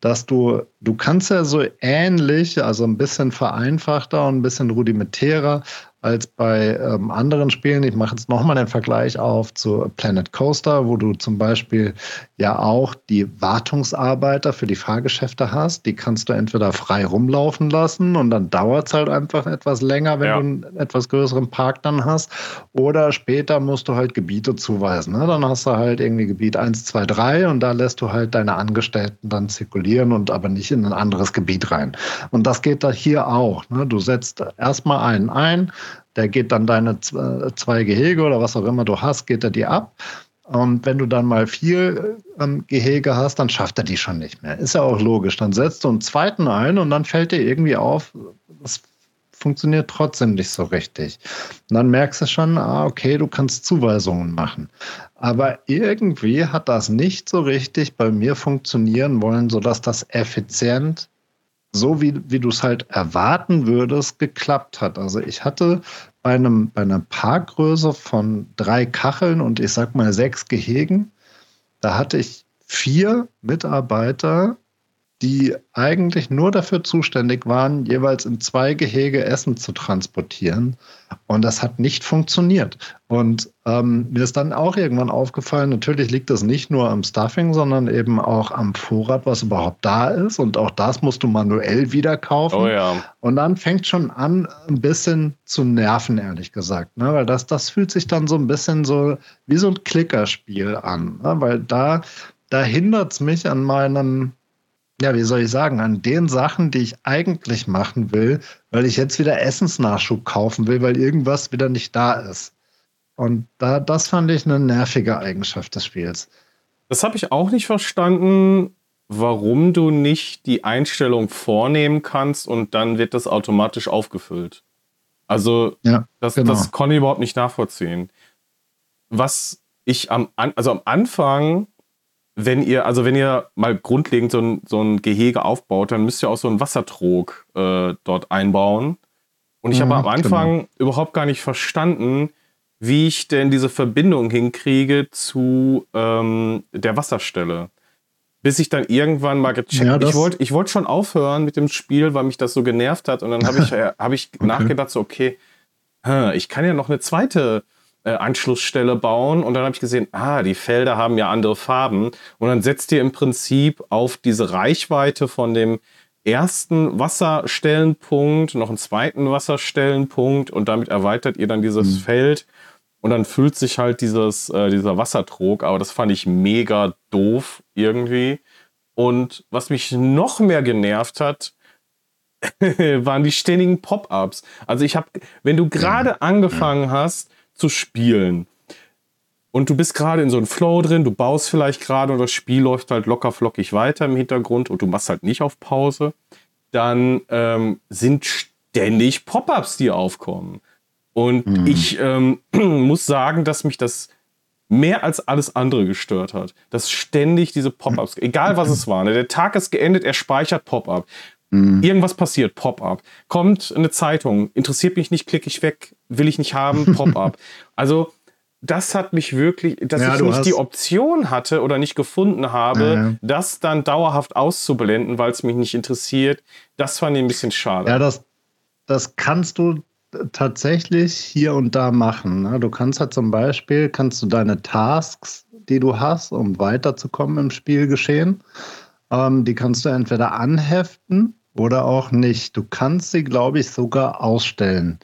dass du, du kannst ja so ähnlich, also ein bisschen vereinfachter und ein bisschen rudimentärer als bei ähm, anderen Spielen. Ich mache jetzt nochmal den Vergleich auf zu Planet Coaster, wo du zum Beispiel ja auch die Wartungsarbeiter für die Fahrgeschäfte hast. Die kannst du entweder frei rumlaufen lassen und dann dauert es halt einfach etwas länger, wenn ja. du einen etwas größeren Park dann hast. Oder später musst du halt Gebiete zuweisen. Ne? Dann hast du halt irgendwie Gebiet 1, 2, 3 und da lässt du halt deine Angestellten dann zirkulieren und aber nicht in ein anderes Gebiet rein. Und das geht da hier auch. Ne? Du setzt erstmal einen ein, der geht dann deine äh, zwei Gehege oder was auch immer du hast, geht er dir ab. Und wenn du dann mal vier ähm, Gehege hast, dann schafft er die schon nicht mehr. Ist ja auch logisch. Dann setzt du einen zweiten ein und dann fällt dir irgendwie auf, das funktioniert trotzdem nicht so richtig. Und dann merkst du schon, ah, okay, du kannst Zuweisungen machen. Aber irgendwie hat das nicht so richtig bei mir funktionieren wollen, sodass das effizient so wie, wie du es halt erwarten würdest, geklappt hat. Also ich hatte bei, einem, bei einer Parkgröße von drei Kacheln und ich sag mal sechs Gehegen, da hatte ich vier Mitarbeiter, die eigentlich nur dafür zuständig waren, jeweils in zwei Gehege Essen zu transportieren. Und das hat nicht funktioniert. Und ähm, mir ist dann auch irgendwann aufgefallen, natürlich liegt das nicht nur am Stuffing, sondern eben auch am Vorrat, was überhaupt da ist. Und auch das musst du manuell wieder kaufen. Oh ja. Und dann fängt schon an, ein bisschen zu nerven, ehrlich gesagt. Ne? Weil das, das fühlt sich dann so ein bisschen so wie so ein Klickerspiel an. Ne? Weil da, da hindert es mich an meinem ja, wie soll ich sagen, an den Sachen, die ich eigentlich machen will, weil ich jetzt wieder Essensnachschub kaufen will, weil irgendwas wieder nicht da ist. Und da, das fand ich eine nervige Eigenschaft des Spiels. Das habe ich auch nicht verstanden, warum du nicht die Einstellung vornehmen kannst und dann wird das automatisch aufgefüllt. Also, ja, das, genau. das konnte ich überhaupt nicht nachvollziehen. Was ich am, also am Anfang wenn ihr, also wenn ihr mal grundlegend so ein, so ein Gehege aufbaut, dann müsst ihr auch so einen Wassertrog äh, dort einbauen. Und ich mhm, habe am Anfang genau. überhaupt gar nicht verstanden, wie ich denn diese Verbindung hinkriege zu ähm, der Wasserstelle. Bis ich dann irgendwann mal gecheckt ja, Ich wollte ich wollt schon aufhören mit dem Spiel, weil mich das so genervt hat. Und dann habe ich, äh, hab ich okay. nachgedacht, so, okay, ich kann ja noch eine zweite äh, Anschlussstelle bauen. Und dann habe ich gesehen, ah, die Felder haben ja andere Farben. Und dann setzt ihr im Prinzip auf diese Reichweite von dem ersten Wasserstellenpunkt noch einen zweiten Wasserstellenpunkt. Und damit erweitert ihr dann dieses mhm. Feld. Und dann füllt sich halt dieses, äh, dieser Wassertrog, aber das fand ich mega doof irgendwie. Und was mich noch mehr genervt hat, waren die ständigen Pop-ups. Also ich habe, wenn du gerade angefangen hast, zu spielen. Und du bist gerade in so einem Flow drin, du baust vielleicht gerade und das Spiel läuft halt locker flockig weiter im Hintergrund und du machst halt nicht auf Pause. Dann ähm, sind ständig Pop-ups, die aufkommen. Und mhm. ich ähm, muss sagen, dass mich das mehr als alles andere gestört hat. Dass ständig diese Pop-ups, egal was es war, ne? der Tag ist geendet, er speichert Pop-up. Mhm. Irgendwas passiert, Pop-up. Kommt eine Zeitung, interessiert mich nicht, klicke ich weg, will ich nicht haben, Pop-up. also das hat mich wirklich, dass ja, ich nicht die Option hatte oder nicht gefunden habe, ja, ja. das dann dauerhaft auszublenden, weil es mich nicht interessiert, das fand ich ein bisschen schade. Ja, das, das kannst du tatsächlich hier und da machen. Ne? Du kannst halt zum Beispiel, kannst du deine Tasks, die du hast, um weiterzukommen im Spielgeschehen, ähm, die kannst du entweder anheften oder auch nicht. Du kannst sie, glaube ich, sogar ausstellen.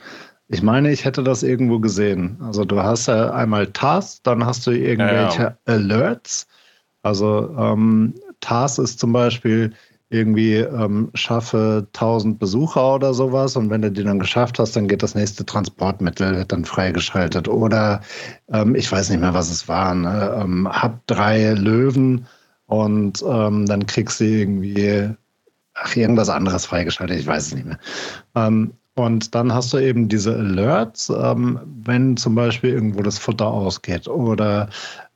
Ich meine, ich hätte das irgendwo gesehen. Also du hast ja einmal Tasks, dann hast du irgendwelche ja, ja. Alerts. Also ähm, TAS ist zum Beispiel irgendwie ähm, schaffe 1000 Besucher oder sowas und wenn du die dann geschafft hast, dann geht das nächste Transportmittel wird dann freigeschaltet oder ähm, ich weiß nicht mehr, was es war. Ne? Ähm, hab drei Löwen und ähm, dann kriegst du irgendwie ach, irgendwas anderes freigeschaltet, ich weiß es nicht mehr. Ähm, Und dann hast du eben diese Alerts, ähm, wenn zum Beispiel irgendwo das Futter ausgeht oder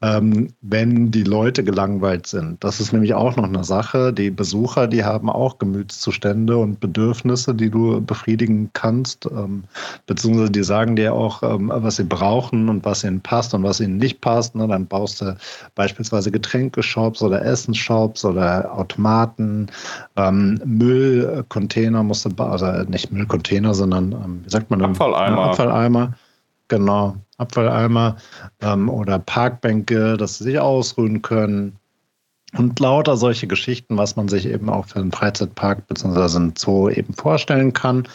ähm, wenn die Leute gelangweilt sind. Das ist nämlich auch noch eine Sache. Die Besucher, die haben auch Gemütszustände und Bedürfnisse, die du befriedigen kannst, ähm, beziehungsweise die sagen dir auch, ähm, was sie brauchen und was ihnen passt und was ihnen nicht passt. Ne? Dann baust du beispielsweise Getränkeshops oder Essensshops oder Automaten, ähm, Müllcontainer musst du, also nicht Müllcontainer, sondern, ähm, wie sagt man, Abfalleimer. Abfalleimer. Genau, Abfalleimer ähm, oder Parkbänke, dass sie sich ausruhen können. Und lauter solche Geschichten, was man sich eben auch für einen Freizeitpark bzw. einen Zoo eben vorstellen kann.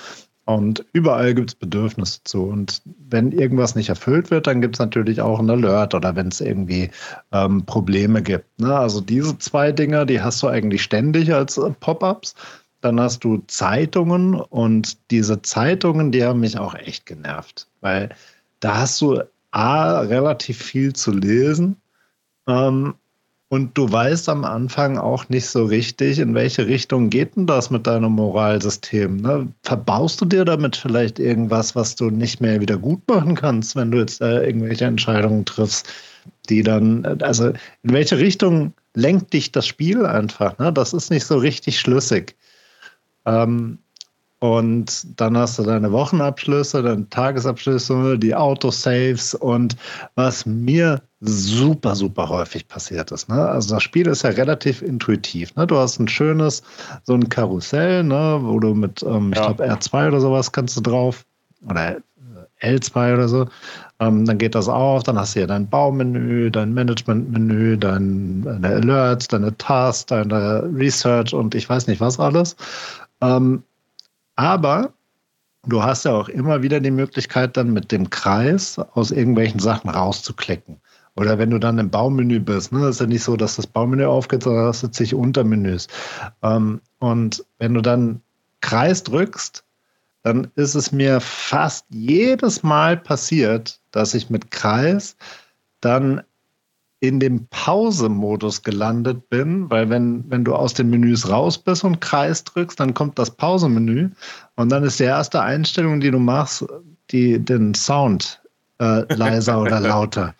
Und überall gibt es Bedürfnisse zu. Und wenn irgendwas nicht erfüllt wird, dann gibt es natürlich auch einen Alert oder wenn es irgendwie ähm, Probleme gibt. Ne? Also diese zwei Dinge, die hast du eigentlich ständig als äh, Pop-ups. Dann hast du Zeitungen und diese Zeitungen, die haben mich auch echt genervt, weil da hast du A, relativ viel zu lesen. Ähm, und du weißt am Anfang auch nicht so richtig, in welche Richtung geht denn das mit deinem Moralsystem. Ne? Verbaust du dir damit vielleicht irgendwas, was du nicht mehr wieder gut machen kannst, wenn du jetzt äh, irgendwelche Entscheidungen triffst, die dann, also in welche Richtung lenkt dich das Spiel einfach? Ne? Das ist nicht so richtig schlüssig. Ähm, und dann hast du deine Wochenabschlüsse, deine Tagesabschlüsse, die Autosaves und was mir super, super häufig passiert ist. Ne? Also das Spiel ist ja relativ intuitiv. Ne? Du hast ein schönes, so ein Karussell, ne? wo du mit, ähm, ja. ich glaube, R2 oder sowas kannst du drauf. Oder L2 oder so. Ähm, dann geht das auf, dann hast du ja dein Baumenü, dein Managementmenü, dein, deine Alerts, deine Tasks, deine Research und ich weiß nicht was alles. Ähm, aber du hast ja auch immer wieder die Möglichkeit, dann mit dem Kreis aus irgendwelchen Sachen rauszuklicken. Oder wenn du dann im Baumenü bist, ne, ist ja nicht so, dass das Baumenü aufgeht, sondern das sind sich Untermenüs. Ähm, und wenn du dann Kreis drückst, dann ist es mir fast jedes Mal passiert, dass ich mit Kreis dann in dem Pause-Modus gelandet bin, weil wenn, wenn du aus den Menüs raus bist und Kreis drückst, dann kommt das Pause-Menü und dann ist die erste Einstellung, die du machst, die, den Sound äh, leiser oder lauter.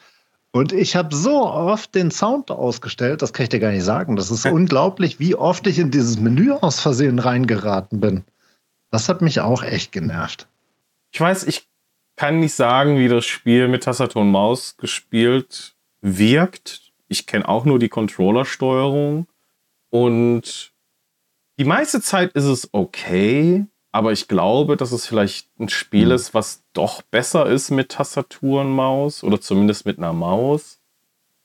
Und ich habe so oft den Sound ausgestellt, das kann ich dir gar nicht sagen. Das ist unglaublich, wie oft ich in dieses Menü aus Versehen reingeraten bin. Das hat mich auch echt genervt. Ich weiß, ich kann nicht sagen, wie das Spiel mit Tastatur und Maus gespielt wirkt. Ich kenne auch nur die Controller-Steuerung. Und die meiste Zeit ist es okay, aber ich glaube, dass es vielleicht ein Spiel mhm. ist, was doch besser ist mit Tastatur und Maus oder zumindest mit einer Maus.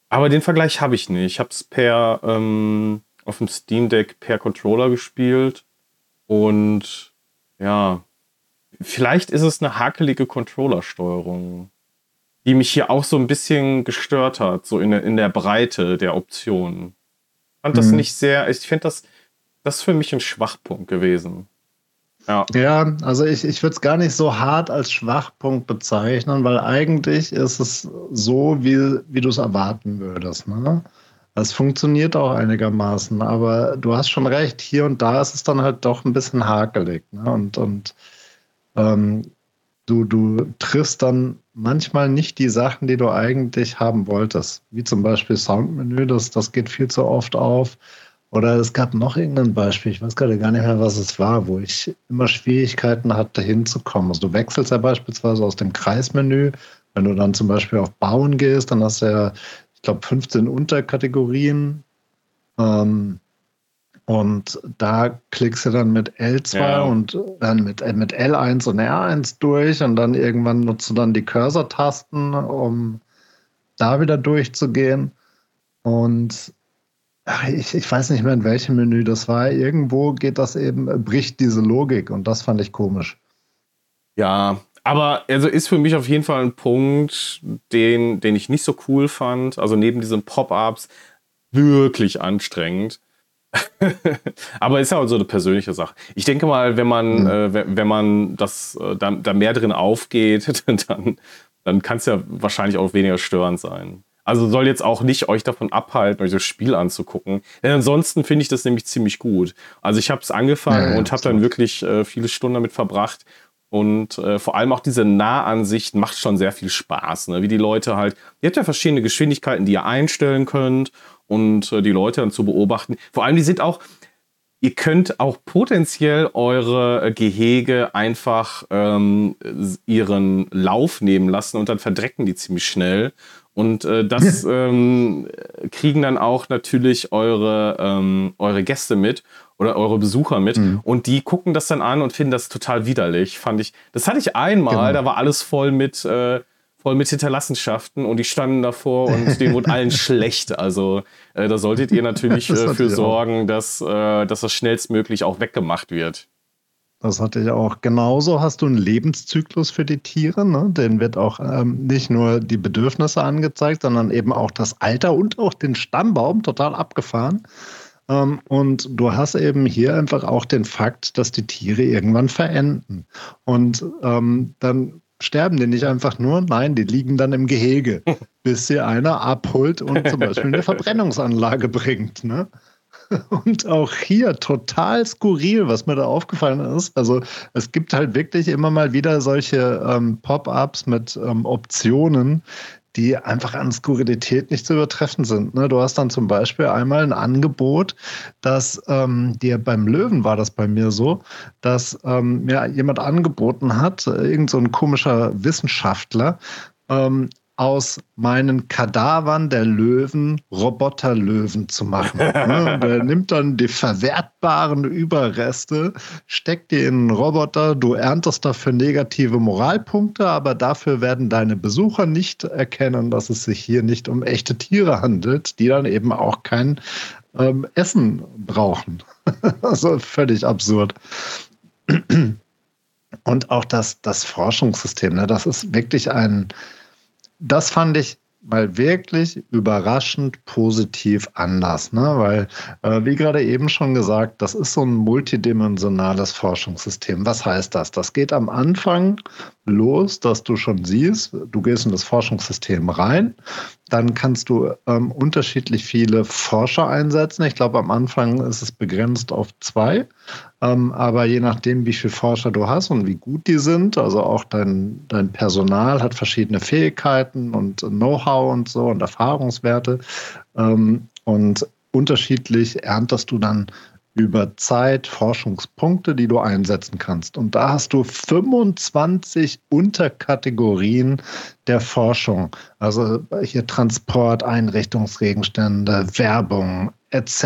Aber den Vergleich habe ich nicht. Ich habe es per ähm, auf dem Steam Deck per Controller gespielt und ja, vielleicht ist es eine hakelige Controller-Steuerung die mich hier auch so ein bisschen gestört hat, so in, in der Breite der Optionen. Ich fand das mhm. nicht sehr, ich finde das, das ist für mich ein Schwachpunkt gewesen. Ja, ja also ich, ich würde es gar nicht so hart als Schwachpunkt bezeichnen, weil eigentlich ist es so, wie, wie du es erwarten würdest. Ne? Es funktioniert auch einigermaßen, aber du hast schon recht, hier und da ist es dann halt doch ein bisschen hakelig. Ne? Und, und ähm, du, du triffst dann manchmal nicht die Sachen, die du eigentlich haben wolltest. Wie zum Beispiel Soundmenü, das, das geht viel zu oft auf. Oder es gab noch irgendein Beispiel, ich weiß gerade gar nicht mehr, was es war, wo ich immer Schwierigkeiten hatte, hinzukommen. Also du wechselst ja beispielsweise aus dem Kreismenü, wenn du dann zum Beispiel auf Bauen gehst, dann hast du ja, ich glaube, 15 Unterkategorien. Ähm, und da klickst du dann mit L2 ja. und dann mit, äh, mit L1 und R1 durch und dann irgendwann nutzt du dann die Cursor-Tasten, um da wieder durchzugehen. Und ach, ich, ich weiß nicht mehr, in welchem Menü das war. Irgendwo geht das eben, bricht diese Logik und das fand ich komisch. Ja, aber also ist für mich auf jeden Fall ein Punkt, den, den ich nicht so cool fand. Also neben diesen Pop-ups wirklich anstrengend. Aber ist ja auch so eine persönliche Sache. Ich denke mal, wenn man, mhm. äh, wenn man das äh, da, da, mehr drin aufgeht, dann, dann kann es ja wahrscheinlich auch weniger störend sein. Also soll jetzt auch nicht euch davon abhalten, euch das Spiel anzugucken. Denn ansonsten finde ich das nämlich ziemlich gut. Also ich habe es angefangen ja, ja, und habe dann wirklich äh, viele Stunden damit verbracht. Und äh, vor allem auch diese Nahansicht macht schon sehr viel Spaß. Ne? Wie die Leute halt, ihr habt ja verschiedene Geschwindigkeiten, die ihr einstellen könnt und äh, die Leute dann zu beobachten. Vor allem, die sind auch, ihr könnt auch potenziell eure äh, Gehege einfach ähm, ihren Lauf nehmen lassen und dann verdrecken die ziemlich schnell. Und äh, das ähm, kriegen dann auch natürlich eure, ähm, eure Gäste mit oder eure Besucher mit mhm. und die gucken das dann an und finden das total widerlich, fand ich. Das hatte ich einmal, genau. da war alles voll mit, äh, voll mit Hinterlassenschaften und die standen davor und denen wurde allen schlecht. Also äh, da solltet ihr natürlich äh, für sorgen, dass, äh, dass das schnellstmöglich auch weggemacht wird. Das hatte ich auch. Genauso hast du einen Lebenszyklus für die Tiere. Ne? Den wird auch ähm, nicht nur die Bedürfnisse angezeigt, sondern eben auch das Alter und auch den Stammbaum total abgefahren. Ähm, und du hast eben hier einfach auch den Fakt, dass die Tiere irgendwann verenden. Und ähm, dann sterben die nicht einfach nur, nein, die liegen dann im Gehege, bis sie einer abholt und zum Beispiel eine Verbrennungsanlage bringt. Ne? Und auch hier total skurril, was mir da aufgefallen ist. Also es gibt halt wirklich immer mal wieder solche ähm, Pop-ups mit ähm, Optionen, die einfach an Skurrilität nicht zu übertreffen sind. Ne? Du hast dann zum Beispiel einmal ein Angebot, dass ähm, dir beim Löwen war das bei mir so, dass ähm, mir jemand angeboten hat, irgend so ein komischer Wissenschaftler, ähm, aus meinen Kadavern der Löwen Roboterlöwen zu machen. Ne? Der nimmt dann die verwertbaren Überreste, steckt die in einen Roboter, du erntest dafür negative Moralpunkte, aber dafür werden deine Besucher nicht erkennen, dass es sich hier nicht um echte Tiere handelt, die dann eben auch kein ähm, Essen brauchen. also völlig absurd. Und auch das, das Forschungssystem, ne, das ist wirklich ein, das fand ich mal wirklich überraschend positiv anders, ne? weil, äh, wie gerade eben schon gesagt, das ist so ein multidimensionales Forschungssystem. Was heißt das? Das geht am Anfang los, dass du schon siehst, du gehst in das Forschungssystem rein, dann kannst du ähm, unterschiedlich viele Forscher einsetzen. Ich glaube, am Anfang ist es begrenzt auf zwei, ähm, aber je nachdem, wie viele Forscher du hast und wie gut die sind, also auch dein, dein Personal hat verschiedene Fähigkeiten und Know-how und so und Erfahrungswerte ähm, und unterschiedlich erntest du dann über Zeit Forschungspunkte, die du einsetzen kannst. Und da hast du 25 Unterkategorien der Forschung. Also hier Transport, Einrichtungsgegenstände, Werbung, etc.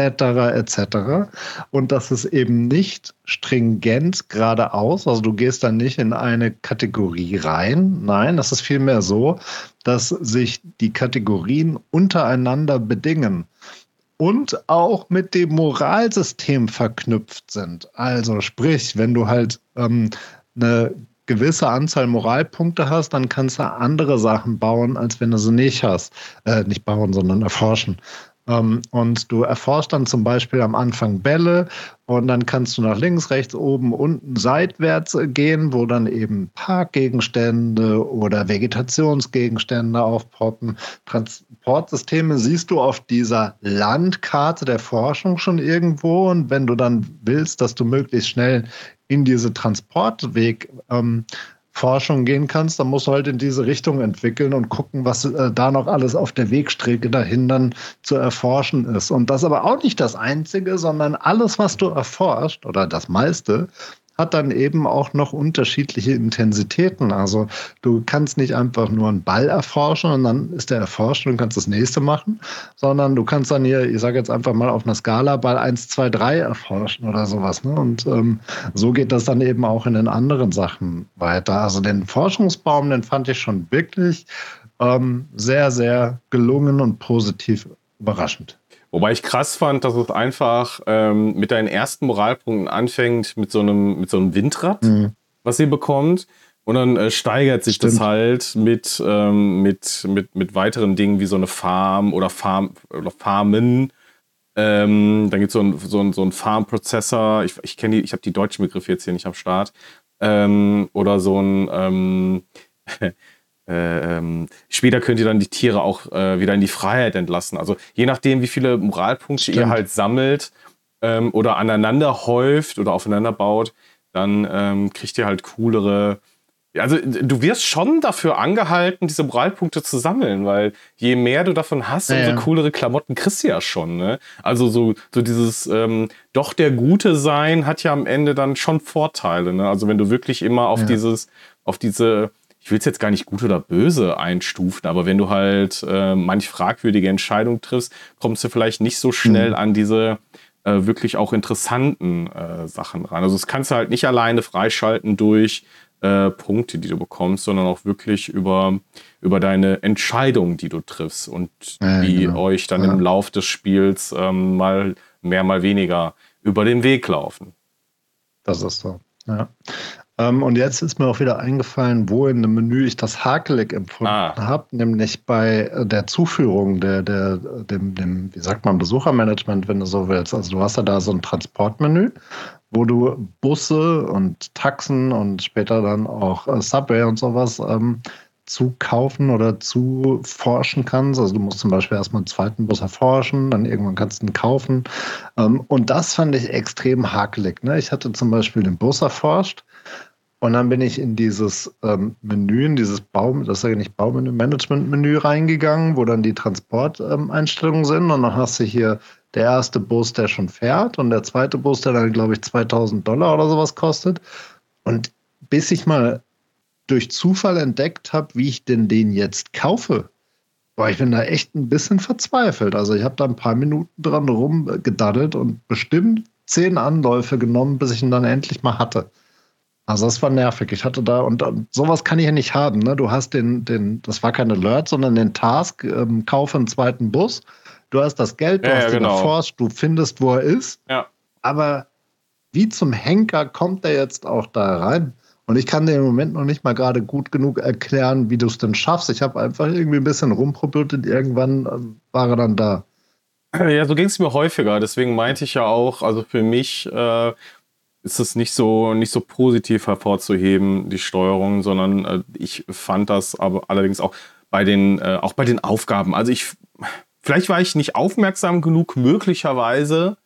etc. Und das ist eben nicht stringent geradeaus. Also du gehst dann nicht in eine Kategorie rein. Nein, das ist vielmehr so, dass sich die Kategorien untereinander bedingen und auch mit dem Moralsystem verknüpft sind. Also sprich, wenn du halt ähm, eine gewisse Anzahl Moralpunkte hast, dann kannst du andere Sachen bauen, als wenn du sie nicht hast. Äh, nicht bauen, sondern erforschen. Ähm, und du erforschst dann zum Beispiel am Anfang Bälle und dann kannst du nach links, rechts, oben, unten, seitwärts gehen, wo dann eben Parkgegenstände oder Vegetationsgegenstände aufpoppen. Transportsysteme siehst du auf dieser Landkarte der Forschung schon irgendwo. Und wenn du dann willst, dass du möglichst schnell in diese Transportweg ähm, Forschung gehen kannst, dann musst du halt in diese Richtung entwickeln und gucken, was äh, da noch alles auf der Wegstrecke dahin dann zu erforschen ist. Und das aber auch nicht das Einzige, sondern alles, was du erforscht oder das meiste, hat dann eben auch noch unterschiedliche Intensitäten. Also du kannst nicht einfach nur einen Ball erforschen und dann ist der erforscht und kannst das nächste machen, sondern du kannst dann hier, ich sage jetzt einfach mal auf einer Skala Ball 1, 2, 3 erforschen oder sowas. Ne? Und ähm, so geht das dann eben auch in den anderen Sachen weiter. Also den Forschungsbaum, den fand ich schon wirklich ähm, sehr, sehr gelungen und positiv überraschend. Wobei ich krass fand, dass es einfach ähm, mit deinen ersten Moralpunkten anfängt mit so einem, mit so einem Windrad, mhm. was ihr bekommt. Und dann äh, steigert sich Stimmt. das halt mit, ähm, mit, mit, mit weiteren Dingen wie so eine Farm oder Farm oder Farmen. Ähm, dann gibt so es so, ein, so ein Farm-Prozessor. Ich, ich kenne die, ich habe die deutschen Begriffe jetzt hier nicht am Start. Ähm, oder so ein ähm, Äh, ähm, später könnt ihr dann die Tiere auch äh, wieder in die Freiheit entlassen. Also je nachdem, wie viele Moralpunkte Stimmt. ihr halt sammelt ähm, oder aneinander häuft oder aufeinander baut, dann ähm, kriegt ihr halt coolere. Also du wirst schon dafür angehalten, diese Moralpunkte zu sammeln, weil je mehr du davon hast, umso ja, coolere Klamotten kriegst du ja schon. Ne? Also so, so dieses ähm, doch der Gute sein hat ja am Ende dann schon Vorteile. Ne? Also wenn du wirklich immer auf ja. dieses, auf diese ich will es jetzt gar nicht gut oder böse einstufen, aber wenn du halt äh, manch fragwürdige Entscheidung triffst, kommst du vielleicht nicht so schnell mhm. an diese äh, wirklich auch interessanten äh, Sachen ran. Also das kannst du halt nicht alleine freischalten durch äh, Punkte, die du bekommst, sondern auch wirklich über, über deine Entscheidung, die du triffst und ja, die genau. euch dann ja. im Lauf des Spiels ähm, mal mehr, mal weniger über den Weg laufen. Das ist so. Ja. Ähm, und jetzt ist mir auch wieder eingefallen, wo in dem Menü ich das Hakelig empfunden ah. habe, nämlich bei der Zuführung der, der, dem, dem, wie sagt man, Besuchermanagement, wenn du so willst. Also du hast ja da so ein Transportmenü, wo du Busse und Taxen und später dann auch äh, Subway und sowas ähm, zu kaufen oder zu forschen kannst. Also du musst zum Beispiel erstmal einen zweiten Bus erforschen, dann irgendwann kannst du ihn kaufen. Ähm, und das fand ich extrem hakelig. Ne? Ich hatte zum Beispiel den Bus erforscht und dann bin ich in dieses ähm, Menü, in dieses Baum, das ist ja nicht Baumenü, Management-Menü reingegangen, wo dann die Transporteinstellungen sind. Und dann hast du hier der erste Bus, der schon fährt und der zweite Bus, der dann, glaube ich, 2000 Dollar oder sowas kostet. Und bis ich mal durch Zufall entdeckt habe, wie ich denn den jetzt kaufe, boah, ich bin da echt ein bisschen verzweifelt. Also ich habe da ein paar Minuten dran rumgedaddelt und bestimmt zehn Anläufe genommen, bis ich ihn dann endlich mal hatte. Also das war nervig. Ich hatte da, und, und sowas kann ich ja nicht haben. Ne? Du hast den, den, das war kein Alert, sondern den Task, ähm, kaufe einen zweiten Bus. Du hast das Geld, du ja, hast ja, genau. den Force, du findest, wo er ist. Ja. Aber wie zum Henker kommt er jetzt auch da rein? Und ich kann dir im Moment noch nicht mal gerade gut genug erklären, wie du es denn schaffst. Ich habe einfach irgendwie ein bisschen rumprobiert und irgendwann äh, war er dann da. Ja, so ging es mir häufiger. Deswegen meinte ich ja auch, also für mich äh, ist es nicht so, nicht so positiv hervorzuheben, die Steuerung, sondern äh, ich fand das aber allerdings auch bei den, äh, auch bei den Aufgaben. Also ich, vielleicht war ich nicht aufmerksam genug, möglicherweise,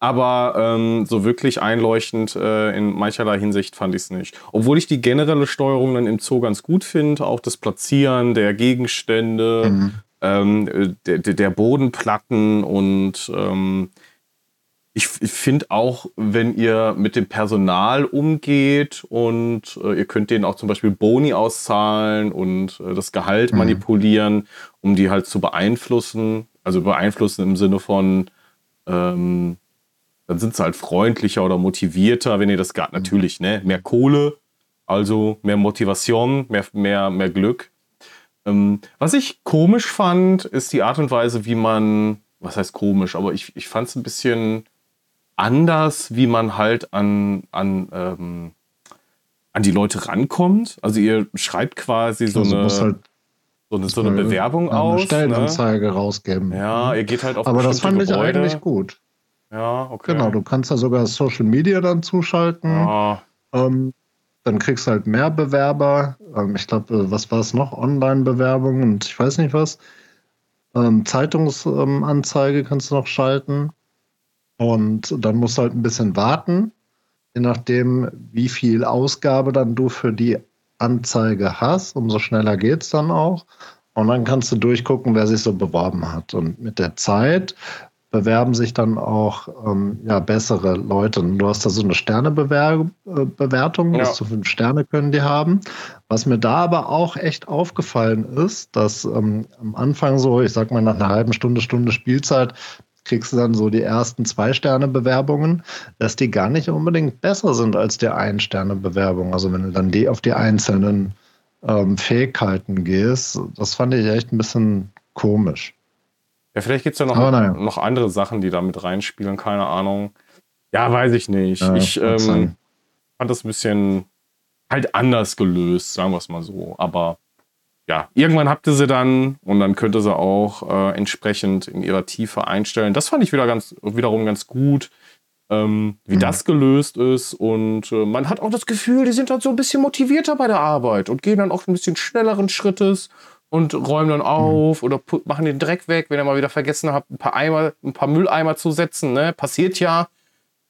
aber ähm, so wirklich einleuchtend äh, in mancherlei Hinsicht fand ich es nicht. Obwohl ich die generelle Steuerung dann im Zoo ganz gut finde, auch das Platzieren der Gegenstände, mhm. ähm, der, der, Bodenplatten und ähm, ich, ich finde auch, wenn ihr mit dem Personal umgeht und äh, ihr könnt denen auch zum Beispiel Boni auszahlen und äh, das Gehalt mhm. manipulieren, um die halt zu beeinflussen. Also beeinflussen im Sinne von, ähm, dann sind sie halt freundlicher oder motivierter, wenn ihr das gerade mhm. natürlich, ne? Mehr Kohle, also mehr Motivation, mehr, mehr, mehr Glück. Ähm, was ich komisch fand, ist die Art und Weise, wie man, was heißt komisch, aber ich, ich fand es ein bisschen anders, wie man halt an, an, ähm, an die Leute rankommt. Also ihr schreibt quasi so also eine, halt so eine, so eine Bewerbung eine aus. Eine Stellenanzeige ne? rausgeben. Ja, ihr geht halt auf Aber das fand ich Gebäude. eigentlich gut. Ja, okay. Genau, du kannst da sogar Social Media dann zuschalten. Ja. Ähm, dann kriegst du halt mehr Bewerber. Ähm, ich glaube, äh, was war es noch? Online-Bewerbung und ich weiß nicht was. Ähm, Zeitungsanzeige kannst du noch schalten. Und dann musst du halt ein bisschen warten, je nachdem, wie viel Ausgabe dann du für die Anzeige hast, umso schneller geht es dann auch. Und dann kannst du durchgucken, wer sich so beworben hat. Und mit der Zeit bewerben sich dann auch ähm, ja, bessere Leute. Du hast da so eine Sternebewertung, äh, bis zu fünf Sterne können die haben. Was mir da aber auch echt aufgefallen ist, dass ähm, am Anfang so, ich sag mal nach einer halben Stunde, Stunde Spielzeit, kriegst du dann so die ersten Zwei-Sterne-Bewerbungen, dass die gar nicht unbedingt besser sind als die Ein-Sterne-Bewerbung. Also wenn du dann die auf die einzelnen ähm, Fähigkeiten gehst, das fand ich echt ein bisschen komisch. Ja, vielleicht gibt es ja noch, ja. noch andere Sachen, die da mit reinspielen, keine Ahnung. Ja, weiß ich nicht. Ja, ich ähm, fand das ein bisschen halt anders gelöst, sagen wir es mal so. Aber ja, irgendwann habt ihr sie dann und dann könnt ihr sie auch äh, entsprechend in ihrer Tiefe einstellen. Das fand ich wieder ganz, wiederum ganz gut, ähm, wie mhm. das gelöst ist. Und äh, man hat auch das Gefühl, die sind dann so ein bisschen motivierter bei der Arbeit und gehen dann auch ein bisschen schnelleren Schrittes und räumen dann mhm. auf mhm. oder machen den Dreck weg, wenn ihr mal wieder vergessen habt, ein paar Eimer, ein paar Mülleimer zu setzen. Ne? Passiert ja.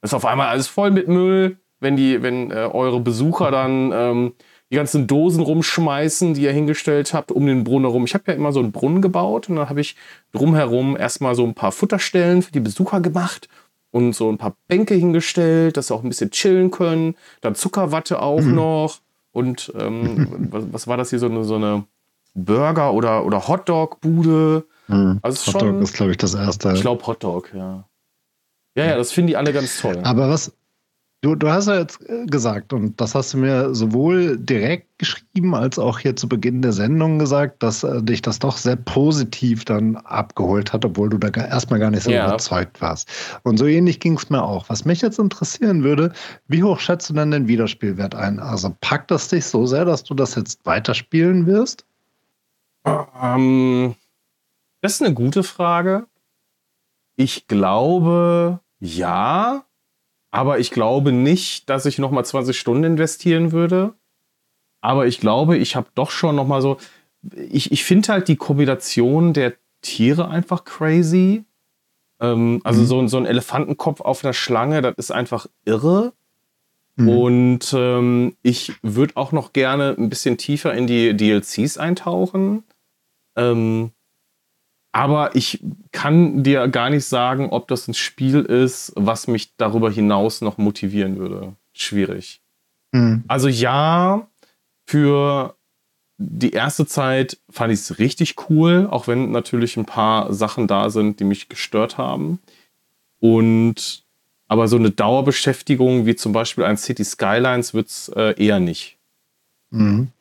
Ist auf einmal alles voll mit Müll wenn die, wenn äh, eure Besucher dann ähm, die ganzen Dosen rumschmeißen, die ihr hingestellt habt, um den Brunnen herum. Ich habe ja immer so einen Brunnen gebaut und dann habe ich drumherum erstmal so ein paar Futterstellen für die Besucher gemacht und so ein paar Bänke hingestellt, dass sie auch ein bisschen chillen können. Dann Zuckerwatte auch mhm. noch. Und ähm, was, was, war das hier, so eine, so eine Burger- oder, oder Hotdog-Bude? Mhm. Also Hotdog schon, ist, glaube ich, das erste. Ich glaube Hotdog, ja. Ja, ja, das finden die alle ganz toll. Aber was, Du, du hast ja jetzt äh, gesagt, und das hast du mir sowohl direkt geschrieben als auch hier zu Beginn der Sendung gesagt, dass äh, dich das doch sehr positiv dann abgeholt hat, obwohl du da erstmal gar nicht so ja. überzeugt warst. Und so ähnlich ging es mir auch. Was mich jetzt interessieren würde, wie hoch schätzt du denn den Wiederspielwert ein? Also packt das dich so sehr, dass du das jetzt weiterspielen wirst? Ähm, das ist eine gute Frage. Ich glaube, ja aber ich glaube nicht, dass ich nochmal 20 Stunden investieren würde. Aber ich glaube, ich habe doch schon nochmal so. Ich, ich finde halt die Kombination der Tiere einfach crazy. Ähm, also mhm. so, so ein Elefantenkopf auf einer Schlange, das ist einfach irre. Mhm. Und ähm, ich würde auch noch gerne ein bisschen tiefer in die DLCs eintauchen. Ähm, aber ich kann dir gar nicht sagen, ob das ein Spiel ist, was mich darüber hinaus noch motivieren würde. Schwierig. Mhm. Also ja, für die erste Zeit fand ich es richtig cool, auch wenn natürlich ein paar Sachen da sind, die mich gestört haben. Und aber so eine Dauerbeschäftigung wie zum Beispiel ein City Skylines wird es äh, eher nicht. Mhm.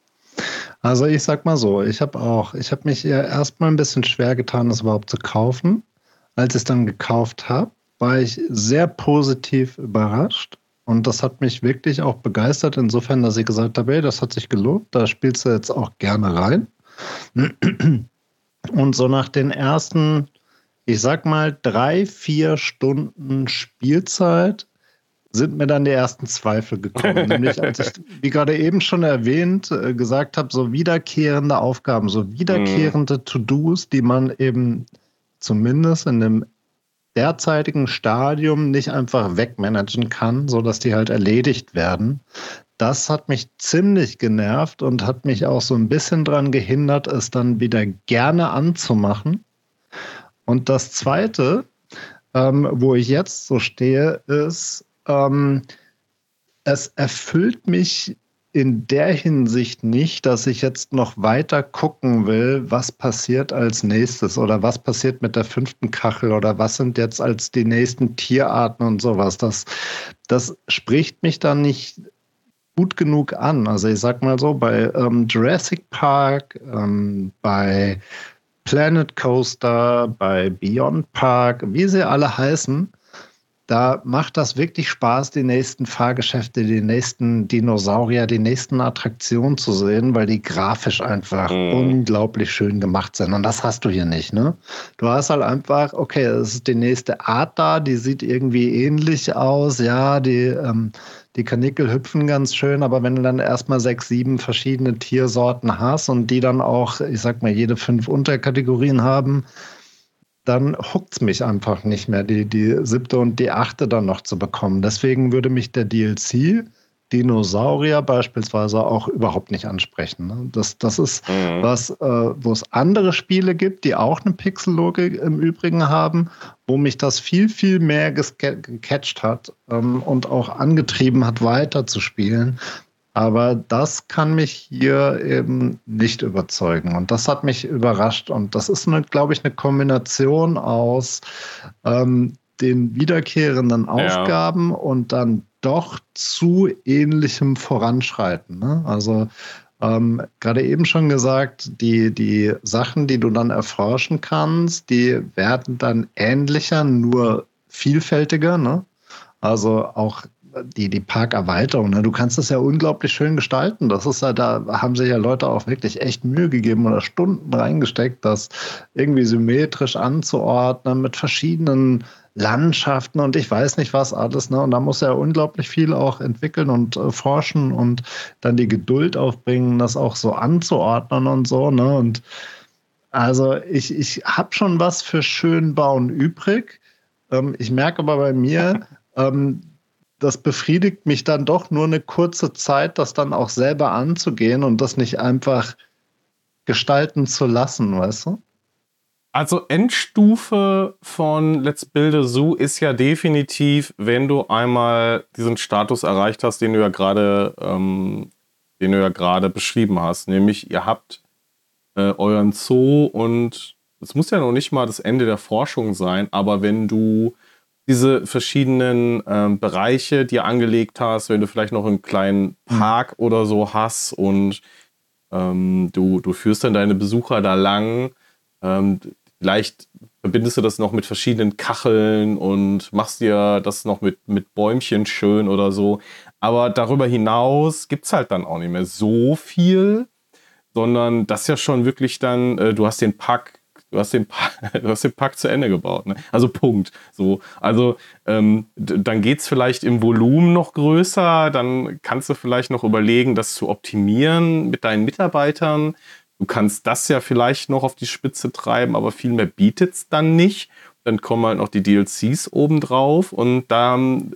Also ich sag mal so, ich habe auch, ich habe mich erstmal ein bisschen schwer getan, das überhaupt zu kaufen. Als ich es dann gekauft habe, war ich sehr positiv überrascht. Und das hat mich wirklich auch begeistert, insofern, dass ich gesagt habe, hey, das hat sich gelohnt, da spielst du jetzt auch gerne rein. Und so nach den ersten, ich sag mal, drei, vier Stunden Spielzeit sind mir dann die ersten Zweifel gekommen. Nämlich als ich, wie gerade eben schon erwähnt, äh, gesagt habe, so wiederkehrende Aufgaben, so wiederkehrende mhm. To-Dos, die man eben zumindest in dem derzeitigen Stadium nicht einfach wegmanagen kann, sodass die halt erledigt werden. Das hat mich ziemlich genervt und hat mich auch so ein bisschen daran gehindert, es dann wieder gerne anzumachen. Und das Zweite, ähm, wo ich jetzt so stehe, ist, ähm, es erfüllt mich in der Hinsicht nicht, dass ich jetzt noch weiter gucken will, was passiert als nächstes oder was passiert mit der fünften Kachel oder was sind jetzt als die nächsten Tierarten und sowas. Das, das spricht mich dann nicht gut genug an. Also ich sag mal so, bei ähm, Jurassic Park, ähm, bei Planet Coaster, bei Beyond Park, wie sie alle heißen, da macht das wirklich Spaß, die nächsten Fahrgeschäfte, die nächsten Dinosaurier, die nächsten Attraktionen zu sehen, weil die grafisch einfach mhm. unglaublich schön gemacht sind. Und das hast du hier nicht, ne? Du hast halt einfach, okay, es ist die nächste Art da, die sieht irgendwie ähnlich aus, ja, die, ähm, die Kanickel hüpfen ganz schön, aber wenn du dann erstmal sechs, sieben verschiedene Tiersorten hast und die dann auch, ich sag mal, jede fünf Unterkategorien haben, dann huckt es mich einfach nicht mehr, die, die siebte und die achte dann noch zu bekommen. Deswegen würde mich der DLC Dinosaurier beispielsweise auch überhaupt nicht ansprechen. Ne? Das, das ist mhm. was, äh, wo es andere Spiele gibt, die auch eine Pixellogik im Übrigen haben, wo mich das viel, viel mehr gecatcht hat ähm, und auch angetrieben hat, weiterzuspielen. Aber das kann mich hier eben nicht überzeugen. Und das hat mich überrascht. Und das ist, glaube ich, eine Kombination aus ähm, den wiederkehrenden Aufgaben ja. und dann doch zu ähnlichem Voranschreiten. Ne? Also ähm, gerade eben schon gesagt, die, die Sachen, die du dann erforschen kannst, die werden dann ähnlicher, nur vielfältiger. Ne? Also auch die, die Parkerweiterung, ne? du kannst das ja unglaublich schön gestalten. Das ist ja, da haben sich ja Leute auch wirklich echt Mühe gegeben oder Stunden reingesteckt, das irgendwie symmetrisch anzuordnen mit verschiedenen Landschaften und ich weiß nicht was alles. Ne? Und da muss er unglaublich viel auch entwickeln und äh, forschen und dann die Geduld aufbringen, das auch so anzuordnen und so. Ne? Und also ich, ich habe schon was für Schönbauen übrig. Ähm, ich merke aber bei mir, ähm, das befriedigt mich dann doch nur eine kurze Zeit, das dann auch selber anzugehen und das nicht einfach gestalten zu lassen, weißt du? Also Endstufe von Let's Build a Zoo ist ja definitiv, wenn du einmal diesen Status erreicht hast, den du ja gerade, ähm, den du ja gerade beschrieben hast, nämlich ihr habt äh, euren Zoo und es muss ja noch nicht mal das Ende der Forschung sein, aber wenn du diese verschiedenen ähm, Bereiche dir angelegt hast, wenn du vielleicht noch einen kleinen Park oder so hast und ähm, du, du führst dann deine Besucher da lang, ähm, Vielleicht verbindest du das noch mit verschiedenen Kacheln und machst dir das noch mit, mit Bäumchen schön oder so. Aber darüber hinaus gibt es halt dann auch nicht mehr so viel, sondern das ist ja schon wirklich dann, äh, du hast den Pack, du hast den Pack, du hast den Pack zu Ende gebaut. Ne? Also Punkt. So, also ähm, dann geht es vielleicht im Volumen noch größer, dann kannst du vielleicht noch überlegen, das zu optimieren mit deinen Mitarbeitern. Du kannst das ja vielleicht noch auf die Spitze treiben, aber viel mehr bietet es dann nicht. Dann kommen halt noch die DLCs obendrauf und da äh,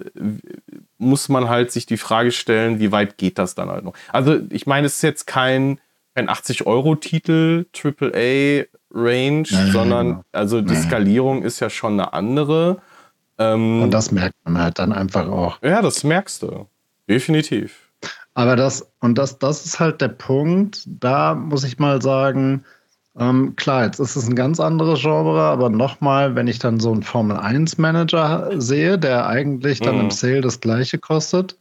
muss man halt sich die Frage stellen, wie weit geht das dann halt noch? Also, ich meine, es ist jetzt kein, kein 80-Euro-Titel, AAA-Range, sondern genau. also die Skalierung ist ja schon eine andere. Ähm, und das merkt man halt dann einfach auch. Ja, das merkst du. Definitiv. Aber das, und das, das ist halt der Punkt, da muss ich mal sagen, ähm, klar, jetzt ist es ein ganz anderes Genre, aber nochmal, wenn ich dann so einen Formel-1-Manager sehe, der eigentlich dann mhm. im Sale das gleiche kostet,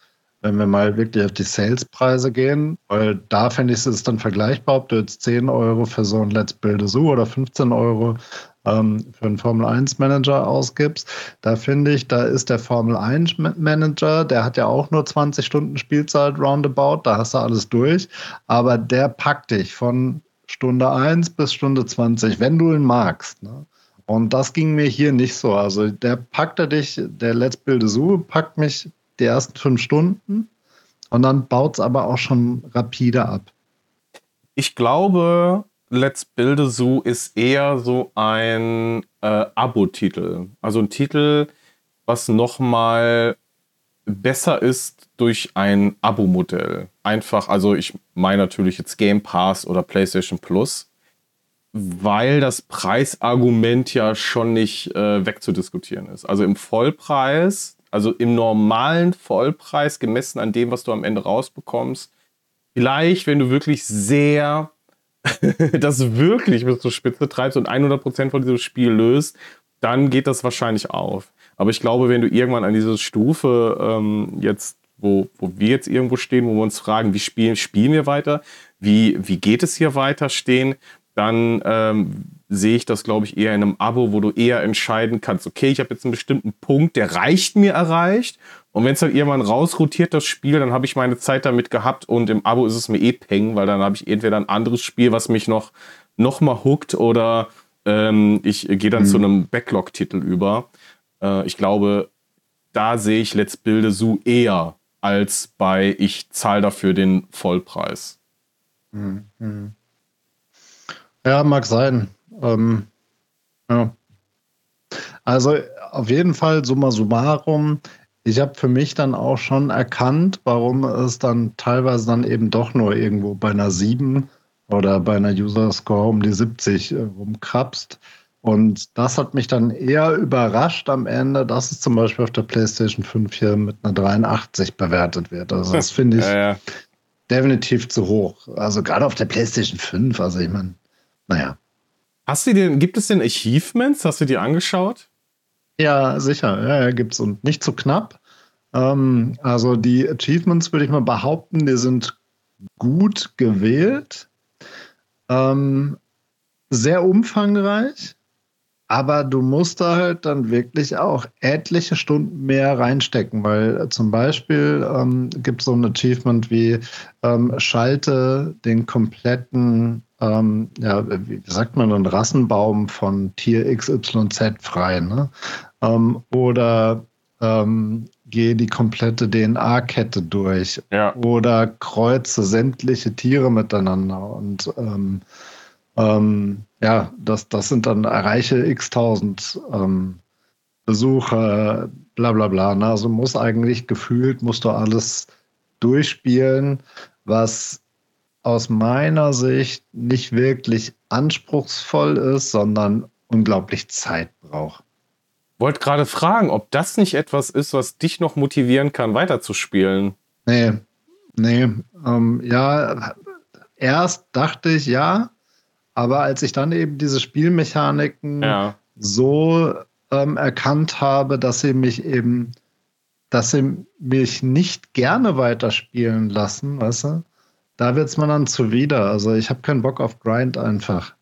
wenn wir mal wirklich auf die Salespreise gehen, weil da fände ich es dann vergleichbar, ob du jetzt 10 Euro für so ein Let's Build a Zoo oder 15 Euro ähm, für einen Formel 1 Manager ausgibst, da finde ich, da ist der Formel 1 Manager, der hat ja auch nur 20 Stunden Spielzeit roundabout, da hast du alles durch, aber der packt dich von Stunde 1 bis Stunde 20, wenn du ihn magst. Ne? Und das ging mir hier nicht so. Also der packte dich, der Let's Build a Zoo packt mich die ersten fünf Stunden und dann baut es aber auch schon rapide ab. Ich glaube, Let's Build a Zoo ist eher so ein äh, Abo-Titel. Also ein Titel, was nochmal besser ist durch ein Abo-Modell. Einfach, also ich meine natürlich jetzt Game Pass oder PlayStation Plus, weil das Preisargument ja schon nicht äh, wegzudiskutieren ist. Also im Vollpreis, also im normalen Vollpreis gemessen an dem, was du am Ende rausbekommst, vielleicht, wenn du wirklich sehr das wirklich bis zur Spitze treibst und 100% von diesem Spiel löst, dann geht das wahrscheinlich auf. Aber ich glaube, wenn du irgendwann an diese Stufe ähm, jetzt, wo, wo wir jetzt irgendwo stehen, wo wir uns fragen, wie spielen, spielen wir weiter, wie, wie geht es hier weiter stehen, dann ähm, sehe ich das, glaube ich, eher in einem Abo, wo du eher entscheiden kannst, okay, ich habe jetzt einen bestimmten Punkt, der reicht mir erreicht. Und wenn es dann irgendwann rausrotiert, das Spiel, dann habe ich meine Zeit damit gehabt und im Abo ist es mir eh peng, weil dann habe ich entweder ein anderes Spiel, was mich noch, noch mal hookt oder ähm, ich gehe dann mhm. zu einem Backlog-Titel über. Äh, ich glaube, da sehe ich Let's Build Zoo eher als bei ich zahle dafür den Vollpreis. Mhm. Ja, mag sein. Ähm, ja. Also auf jeden Fall summa summarum. Ich habe für mich dann auch schon erkannt, warum es dann teilweise dann eben doch nur irgendwo bei einer 7 oder bei einer User Score um die 70 äh, rumkrapst. Und das hat mich dann eher überrascht am Ende, dass es zum Beispiel auf der PlayStation 5 hier mit einer 83 bewertet wird. Also das finde ich ja, ja. definitiv zu hoch. Also gerade auf der PlayStation 5. Also ich meine, naja. Hast du den, gibt es denn Achievements? Hast du die angeschaut? Ja, sicher. Ja, ja gibt es und nicht zu knapp. Ähm, also die Achievements würde ich mal behaupten, die sind gut gewählt. Ähm, sehr umfangreich. Aber du musst da halt dann wirklich auch etliche Stunden mehr reinstecken, weil zum Beispiel ähm, gibt es so ein Achievement wie ähm, schalte den kompletten, ähm, ja, wie sagt man, einen Rassenbaum von Tier XYZ frei. Ne? Ähm, oder ähm, gehe die komplette DNA-Kette durch. Ja. Oder kreuze sämtliche Tiere miteinander und ähm, ähm, ja, das, das sind dann erreiche x tausend ähm, Besucher bla bla bla. Ne? Also muss eigentlich gefühlt, musst du alles durchspielen, was aus meiner Sicht nicht wirklich anspruchsvoll ist, sondern unglaublich Zeit braucht. Wollte gerade fragen, ob das nicht etwas ist, was dich noch motivieren kann, weiterzuspielen. Nee, nee. Ähm, ja, erst dachte ich ja, aber als ich dann eben diese Spielmechaniken ja. so ähm, erkannt habe, dass sie mich eben, dass sie mich nicht gerne weiterspielen lassen, weißt du, da wird es mir dann zuwider. Also ich habe keinen Bock auf Grind einfach.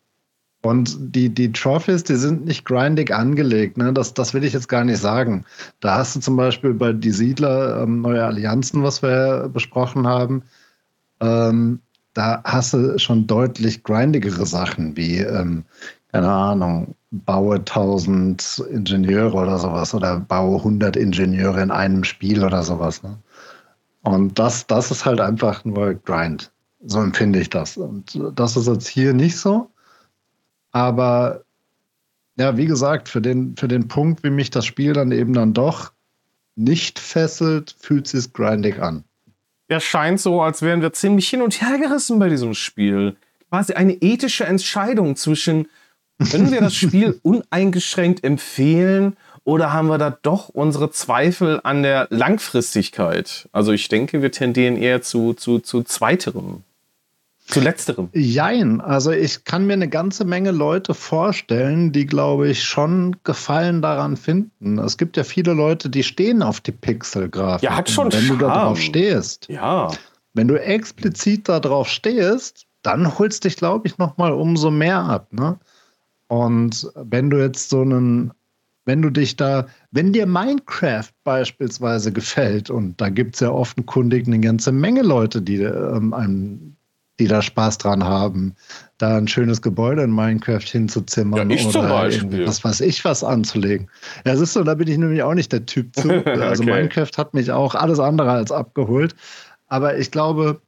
Und die, die Trophies, die sind nicht grindig angelegt. Ne? Das, das will ich jetzt gar nicht sagen. Da hast du zum Beispiel bei Die Siedler ähm, neue Allianzen, was wir besprochen haben. Ähm, da hast du schon deutlich grindigere Sachen wie, ähm, keine Ahnung, baue 1000 Ingenieure oder sowas oder baue 100 Ingenieure in einem Spiel oder sowas. Ne? Und das, das ist halt einfach nur Grind. So empfinde ich das. Und das ist jetzt hier nicht so. Aber ja, wie gesagt, für den, für den Punkt, wie mich das Spiel dann eben dann doch nicht fesselt, fühlt sich grindig an. Ja, scheint so, als wären wir ziemlich hin und her gerissen bei diesem Spiel. Quasi eine ethische Entscheidung zwischen, können wir das Spiel uneingeschränkt empfehlen oder haben wir da doch unsere Zweifel an der Langfristigkeit? Also ich denke, wir tendieren eher zu, zu, zu zweiterem. Zu letzterem. Jein, also ich kann mir eine ganze Menge Leute vorstellen, die, glaube ich, schon Gefallen daran finden. Es gibt ja viele Leute, die stehen auf die Pixel-Grafik. Ja, hat schon Wenn Charme. du darauf stehst. Ja. Wenn du explizit darauf stehst, dann holst dich, glaube ich, noch mal umso mehr ab. Ne? Und wenn du jetzt so einen, wenn du dich da, wenn dir Minecraft beispielsweise gefällt, und da gibt es ja offenkundig eine ganze Menge Leute, die ähm, einem die da Spaß dran haben, da ein schönes Gebäude in Minecraft hinzuzimmern ja, ich oder was weiß ich was anzulegen. Ja, es ist so, da bin ich nämlich auch nicht der Typ zu. Also okay. Minecraft hat mich auch alles andere als abgeholt. Aber ich glaube,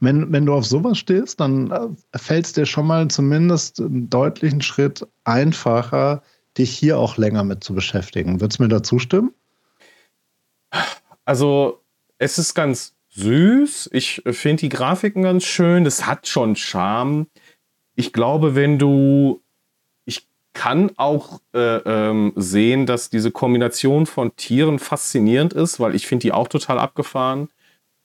wenn, wenn du auf sowas stehst, dann äh, fällt es dir schon mal zumindest einen deutlichen Schritt einfacher, dich hier auch länger mit zu beschäftigen. Würdest du mir da zustimmen? Also, es ist ganz süß. Ich finde die Grafiken ganz schön. Das hat schon Charme. Ich glaube, wenn du. Ich kann auch äh, ähm, sehen, dass diese Kombination von Tieren faszinierend ist, weil ich finde die auch total abgefahren.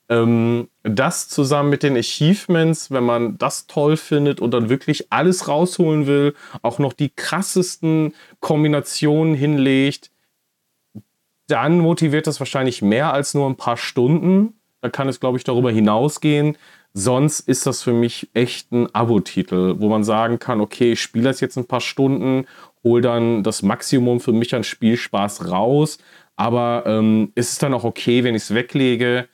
Ähm, das zusammen mit den Achievements, wenn man das toll findet und dann wirklich alles rausholen will, auch noch die krassesten Kombinationen hinlegt, dann motiviert das wahrscheinlich mehr als nur ein paar Stunden. Da kann es, glaube ich, darüber hinausgehen. Sonst ist das für mich echt ein Abo-Titel, wo man sagen kann, okay, ich spiele das jetzt ein paar Stunden, hole dann das Maximum für mich an Spielspaß raus. Aber ähm, ist es dann auch okay, wenn ich es weglege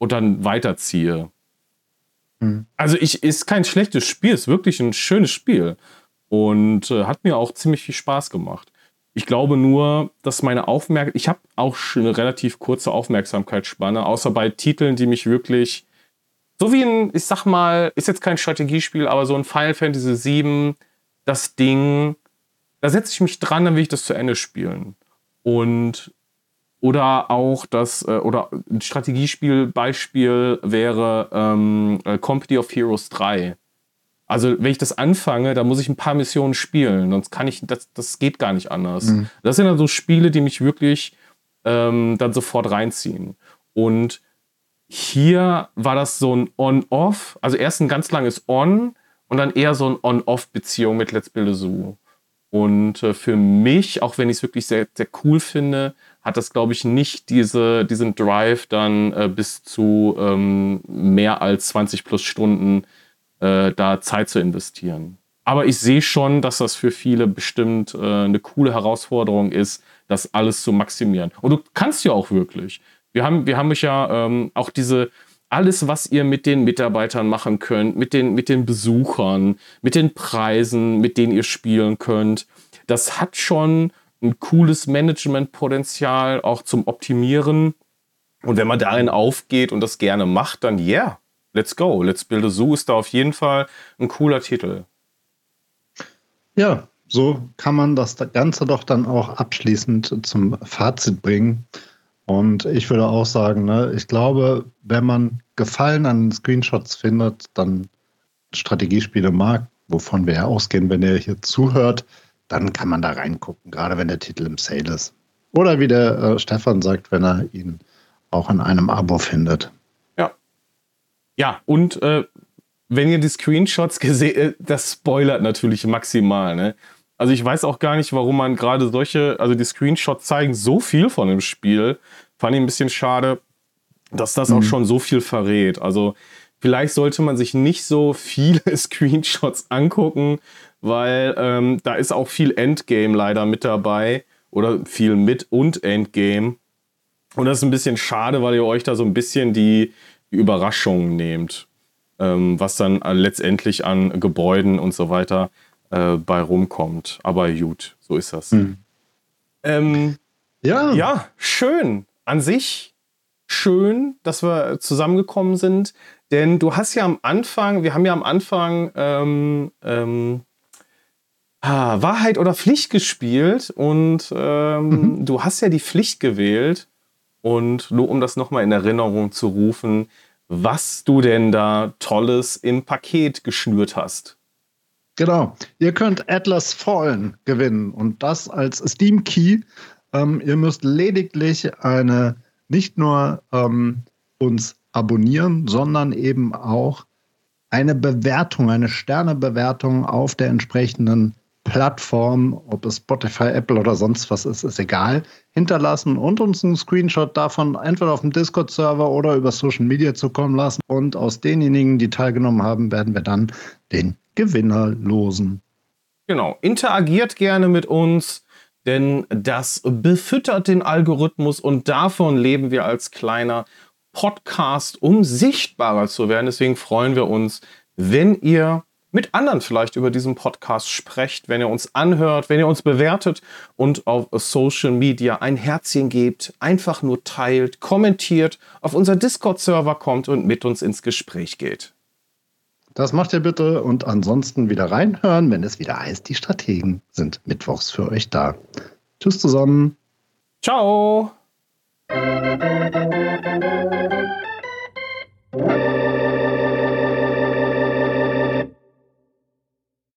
und dann weiterziehe? Mhm. Also ich ist kein schlechtes Spiel, ist wirklich ein schönes Spiel und äh, hat mir auch ziemlich viel Spaß gemacht. Ich glaube nur, dass meine Aufmerksamkeit, ich habe auch schon eine relativ kurze Aufmerksamkeitsspanne, außer bei Titeln, die mich wirklich, so wie ein, ich sag mal, ist jetzt kein Strategiespiel, aber so ein Final Fantasy VII, das Ding, da setze ich mich dran, dann will ich das zu Ende spielen. Und oder auch das, äh, oder ein Strategiespielbeispiel wäre ähm, äh, Company of Heroes 3. Also wenn ich das anfange, da muss ich ein paar Missionen spielen, sonst kann ich, das, das geht gar nicht anders. Mhm. Das sind dann so Spiele, die mich wirklich ähm, dann sofort reinziehen. Und hier war das so ein On-Off, also erst ein ganz langes On und dann eher so ein On-Off-Beziehung mit Let's Build a Zoo. Und äh, für mich, auch wenn ich es wirklich sehr, sehr cool finde, hat das, glaube ich, nicht diese, diesen Drive dann äh, bis zu ähm, mehr als 20 plus Stunden äh, da Zeit zu investieren. Aber ich sehe schon, dass das für viele bestimmt äh, eine coole Herausforderung ist, das alles zu maximieren. Und du kannst ja auch wirklich. Wir haben, wir haben euch ja ähm, auch diese, alles, was ihr mit den Mitarbeitern machen könnt, mit den, mit den Besuchern, mit den Preisen, mit denen ihr spielen könnt, das hat schon ein cooles Managementpotenzial auch zum Optimieren. Und wenn man darin aufgeht und das gerne macht, dann yeah, let's go. Let's Build a Zoo ist da auf jeden Fall ein cooler Titel. Ja, so kann man das Ganze doch dann auch abschließend zum Fazit bringen. Und ich würde auch sagen, ne, ich glaube, wenn man Gefallen an Screenshots findet, dann Strategiespiele mag, wovon wir ja ausgehen, wenn ihr hier zuhört, dann kann man da reingucken, gerade wenn der Titel im Sale ist. Oder wie der äh, Stefan sagt, wenn er ihn auch in einem Abo findet. Ja. Ja, und äh, wenn ihr die Screenshots gesehen, äh, das spoilert natürlich maximal, ne? Also ich weiß auch gar nicht, warum man gerade solche, also die Screenshots zeigen so viel von dem Spiel. Fand ich ein bisschen schade, dass das mhm. auch schon so viel verrät. Also vielleicht sollte man sich nicht so viele Screenshots angucken, weil ähm, da ist auch viel Endgame leider mit dabei oder viel mit und Endgame. Und das ist ein bisschen schade, weil ihr euch da so ein bisschen die, die Überraschungen nehmt, ähm, was dann letztendlich an Gebäuden und so weiter äh, bei rumkommt. Aber gut, so ist das. Hm. Ähm, ja. Ja, schön. An sich schön, dass wir zusammengekommen sind. Denn du hast ja am Anfang, wir haben ja am Anfang ähm, ähm, ah, Wahrheit oder Pflicht gespielt und ähm, mhm. du hast ja die Pflicht gewählt. Und nur um das nochmal in Erinnerung zu rufen, was du denn da Tolles im Paket geschnürt hast. Genau. Ihr könnt Atlas Fallen gewinnen und das als Steam Key. Ähm, ihr müsst lediglich eine nicht nur ähm, uns abonnieren, sondern eben auch eine Bewertung, eine Sternebewertung auf der entsprechenden Plattform, ob es Spotify, Apple oder sonst was ist, ist egal, hinterlassen und uns einen Screenshot davon entweder auf dem Discord-Server oder über Social Media zukommen lassen. Und aus denjenigen, die teilgenommen haben, werden wir dann den Gewinner losen. Genau, interagiert gerne mit uns, denn das befüttert den Algorithmus und davon leben wir als kleiner Podcast, um sichtbarer zu werden. Deswegen freuen wir uns, wenn ihr mit anderen vielleicht über diesen Podcast sprecht, wenn ihr uns anhört, wenn ihr uns bewertet und auf Social Media ein Herzchen gebt, einfach nur teilt, kommentiert, auf unser Discord-Server kommt und mit uns ins Gespräch geht. Das macht ihr bitte und ansonsten wieder reinhören, wenn es wieder heißt, die Strategen sind mittwochs für euch da. Tschüss zusammen. Ciao.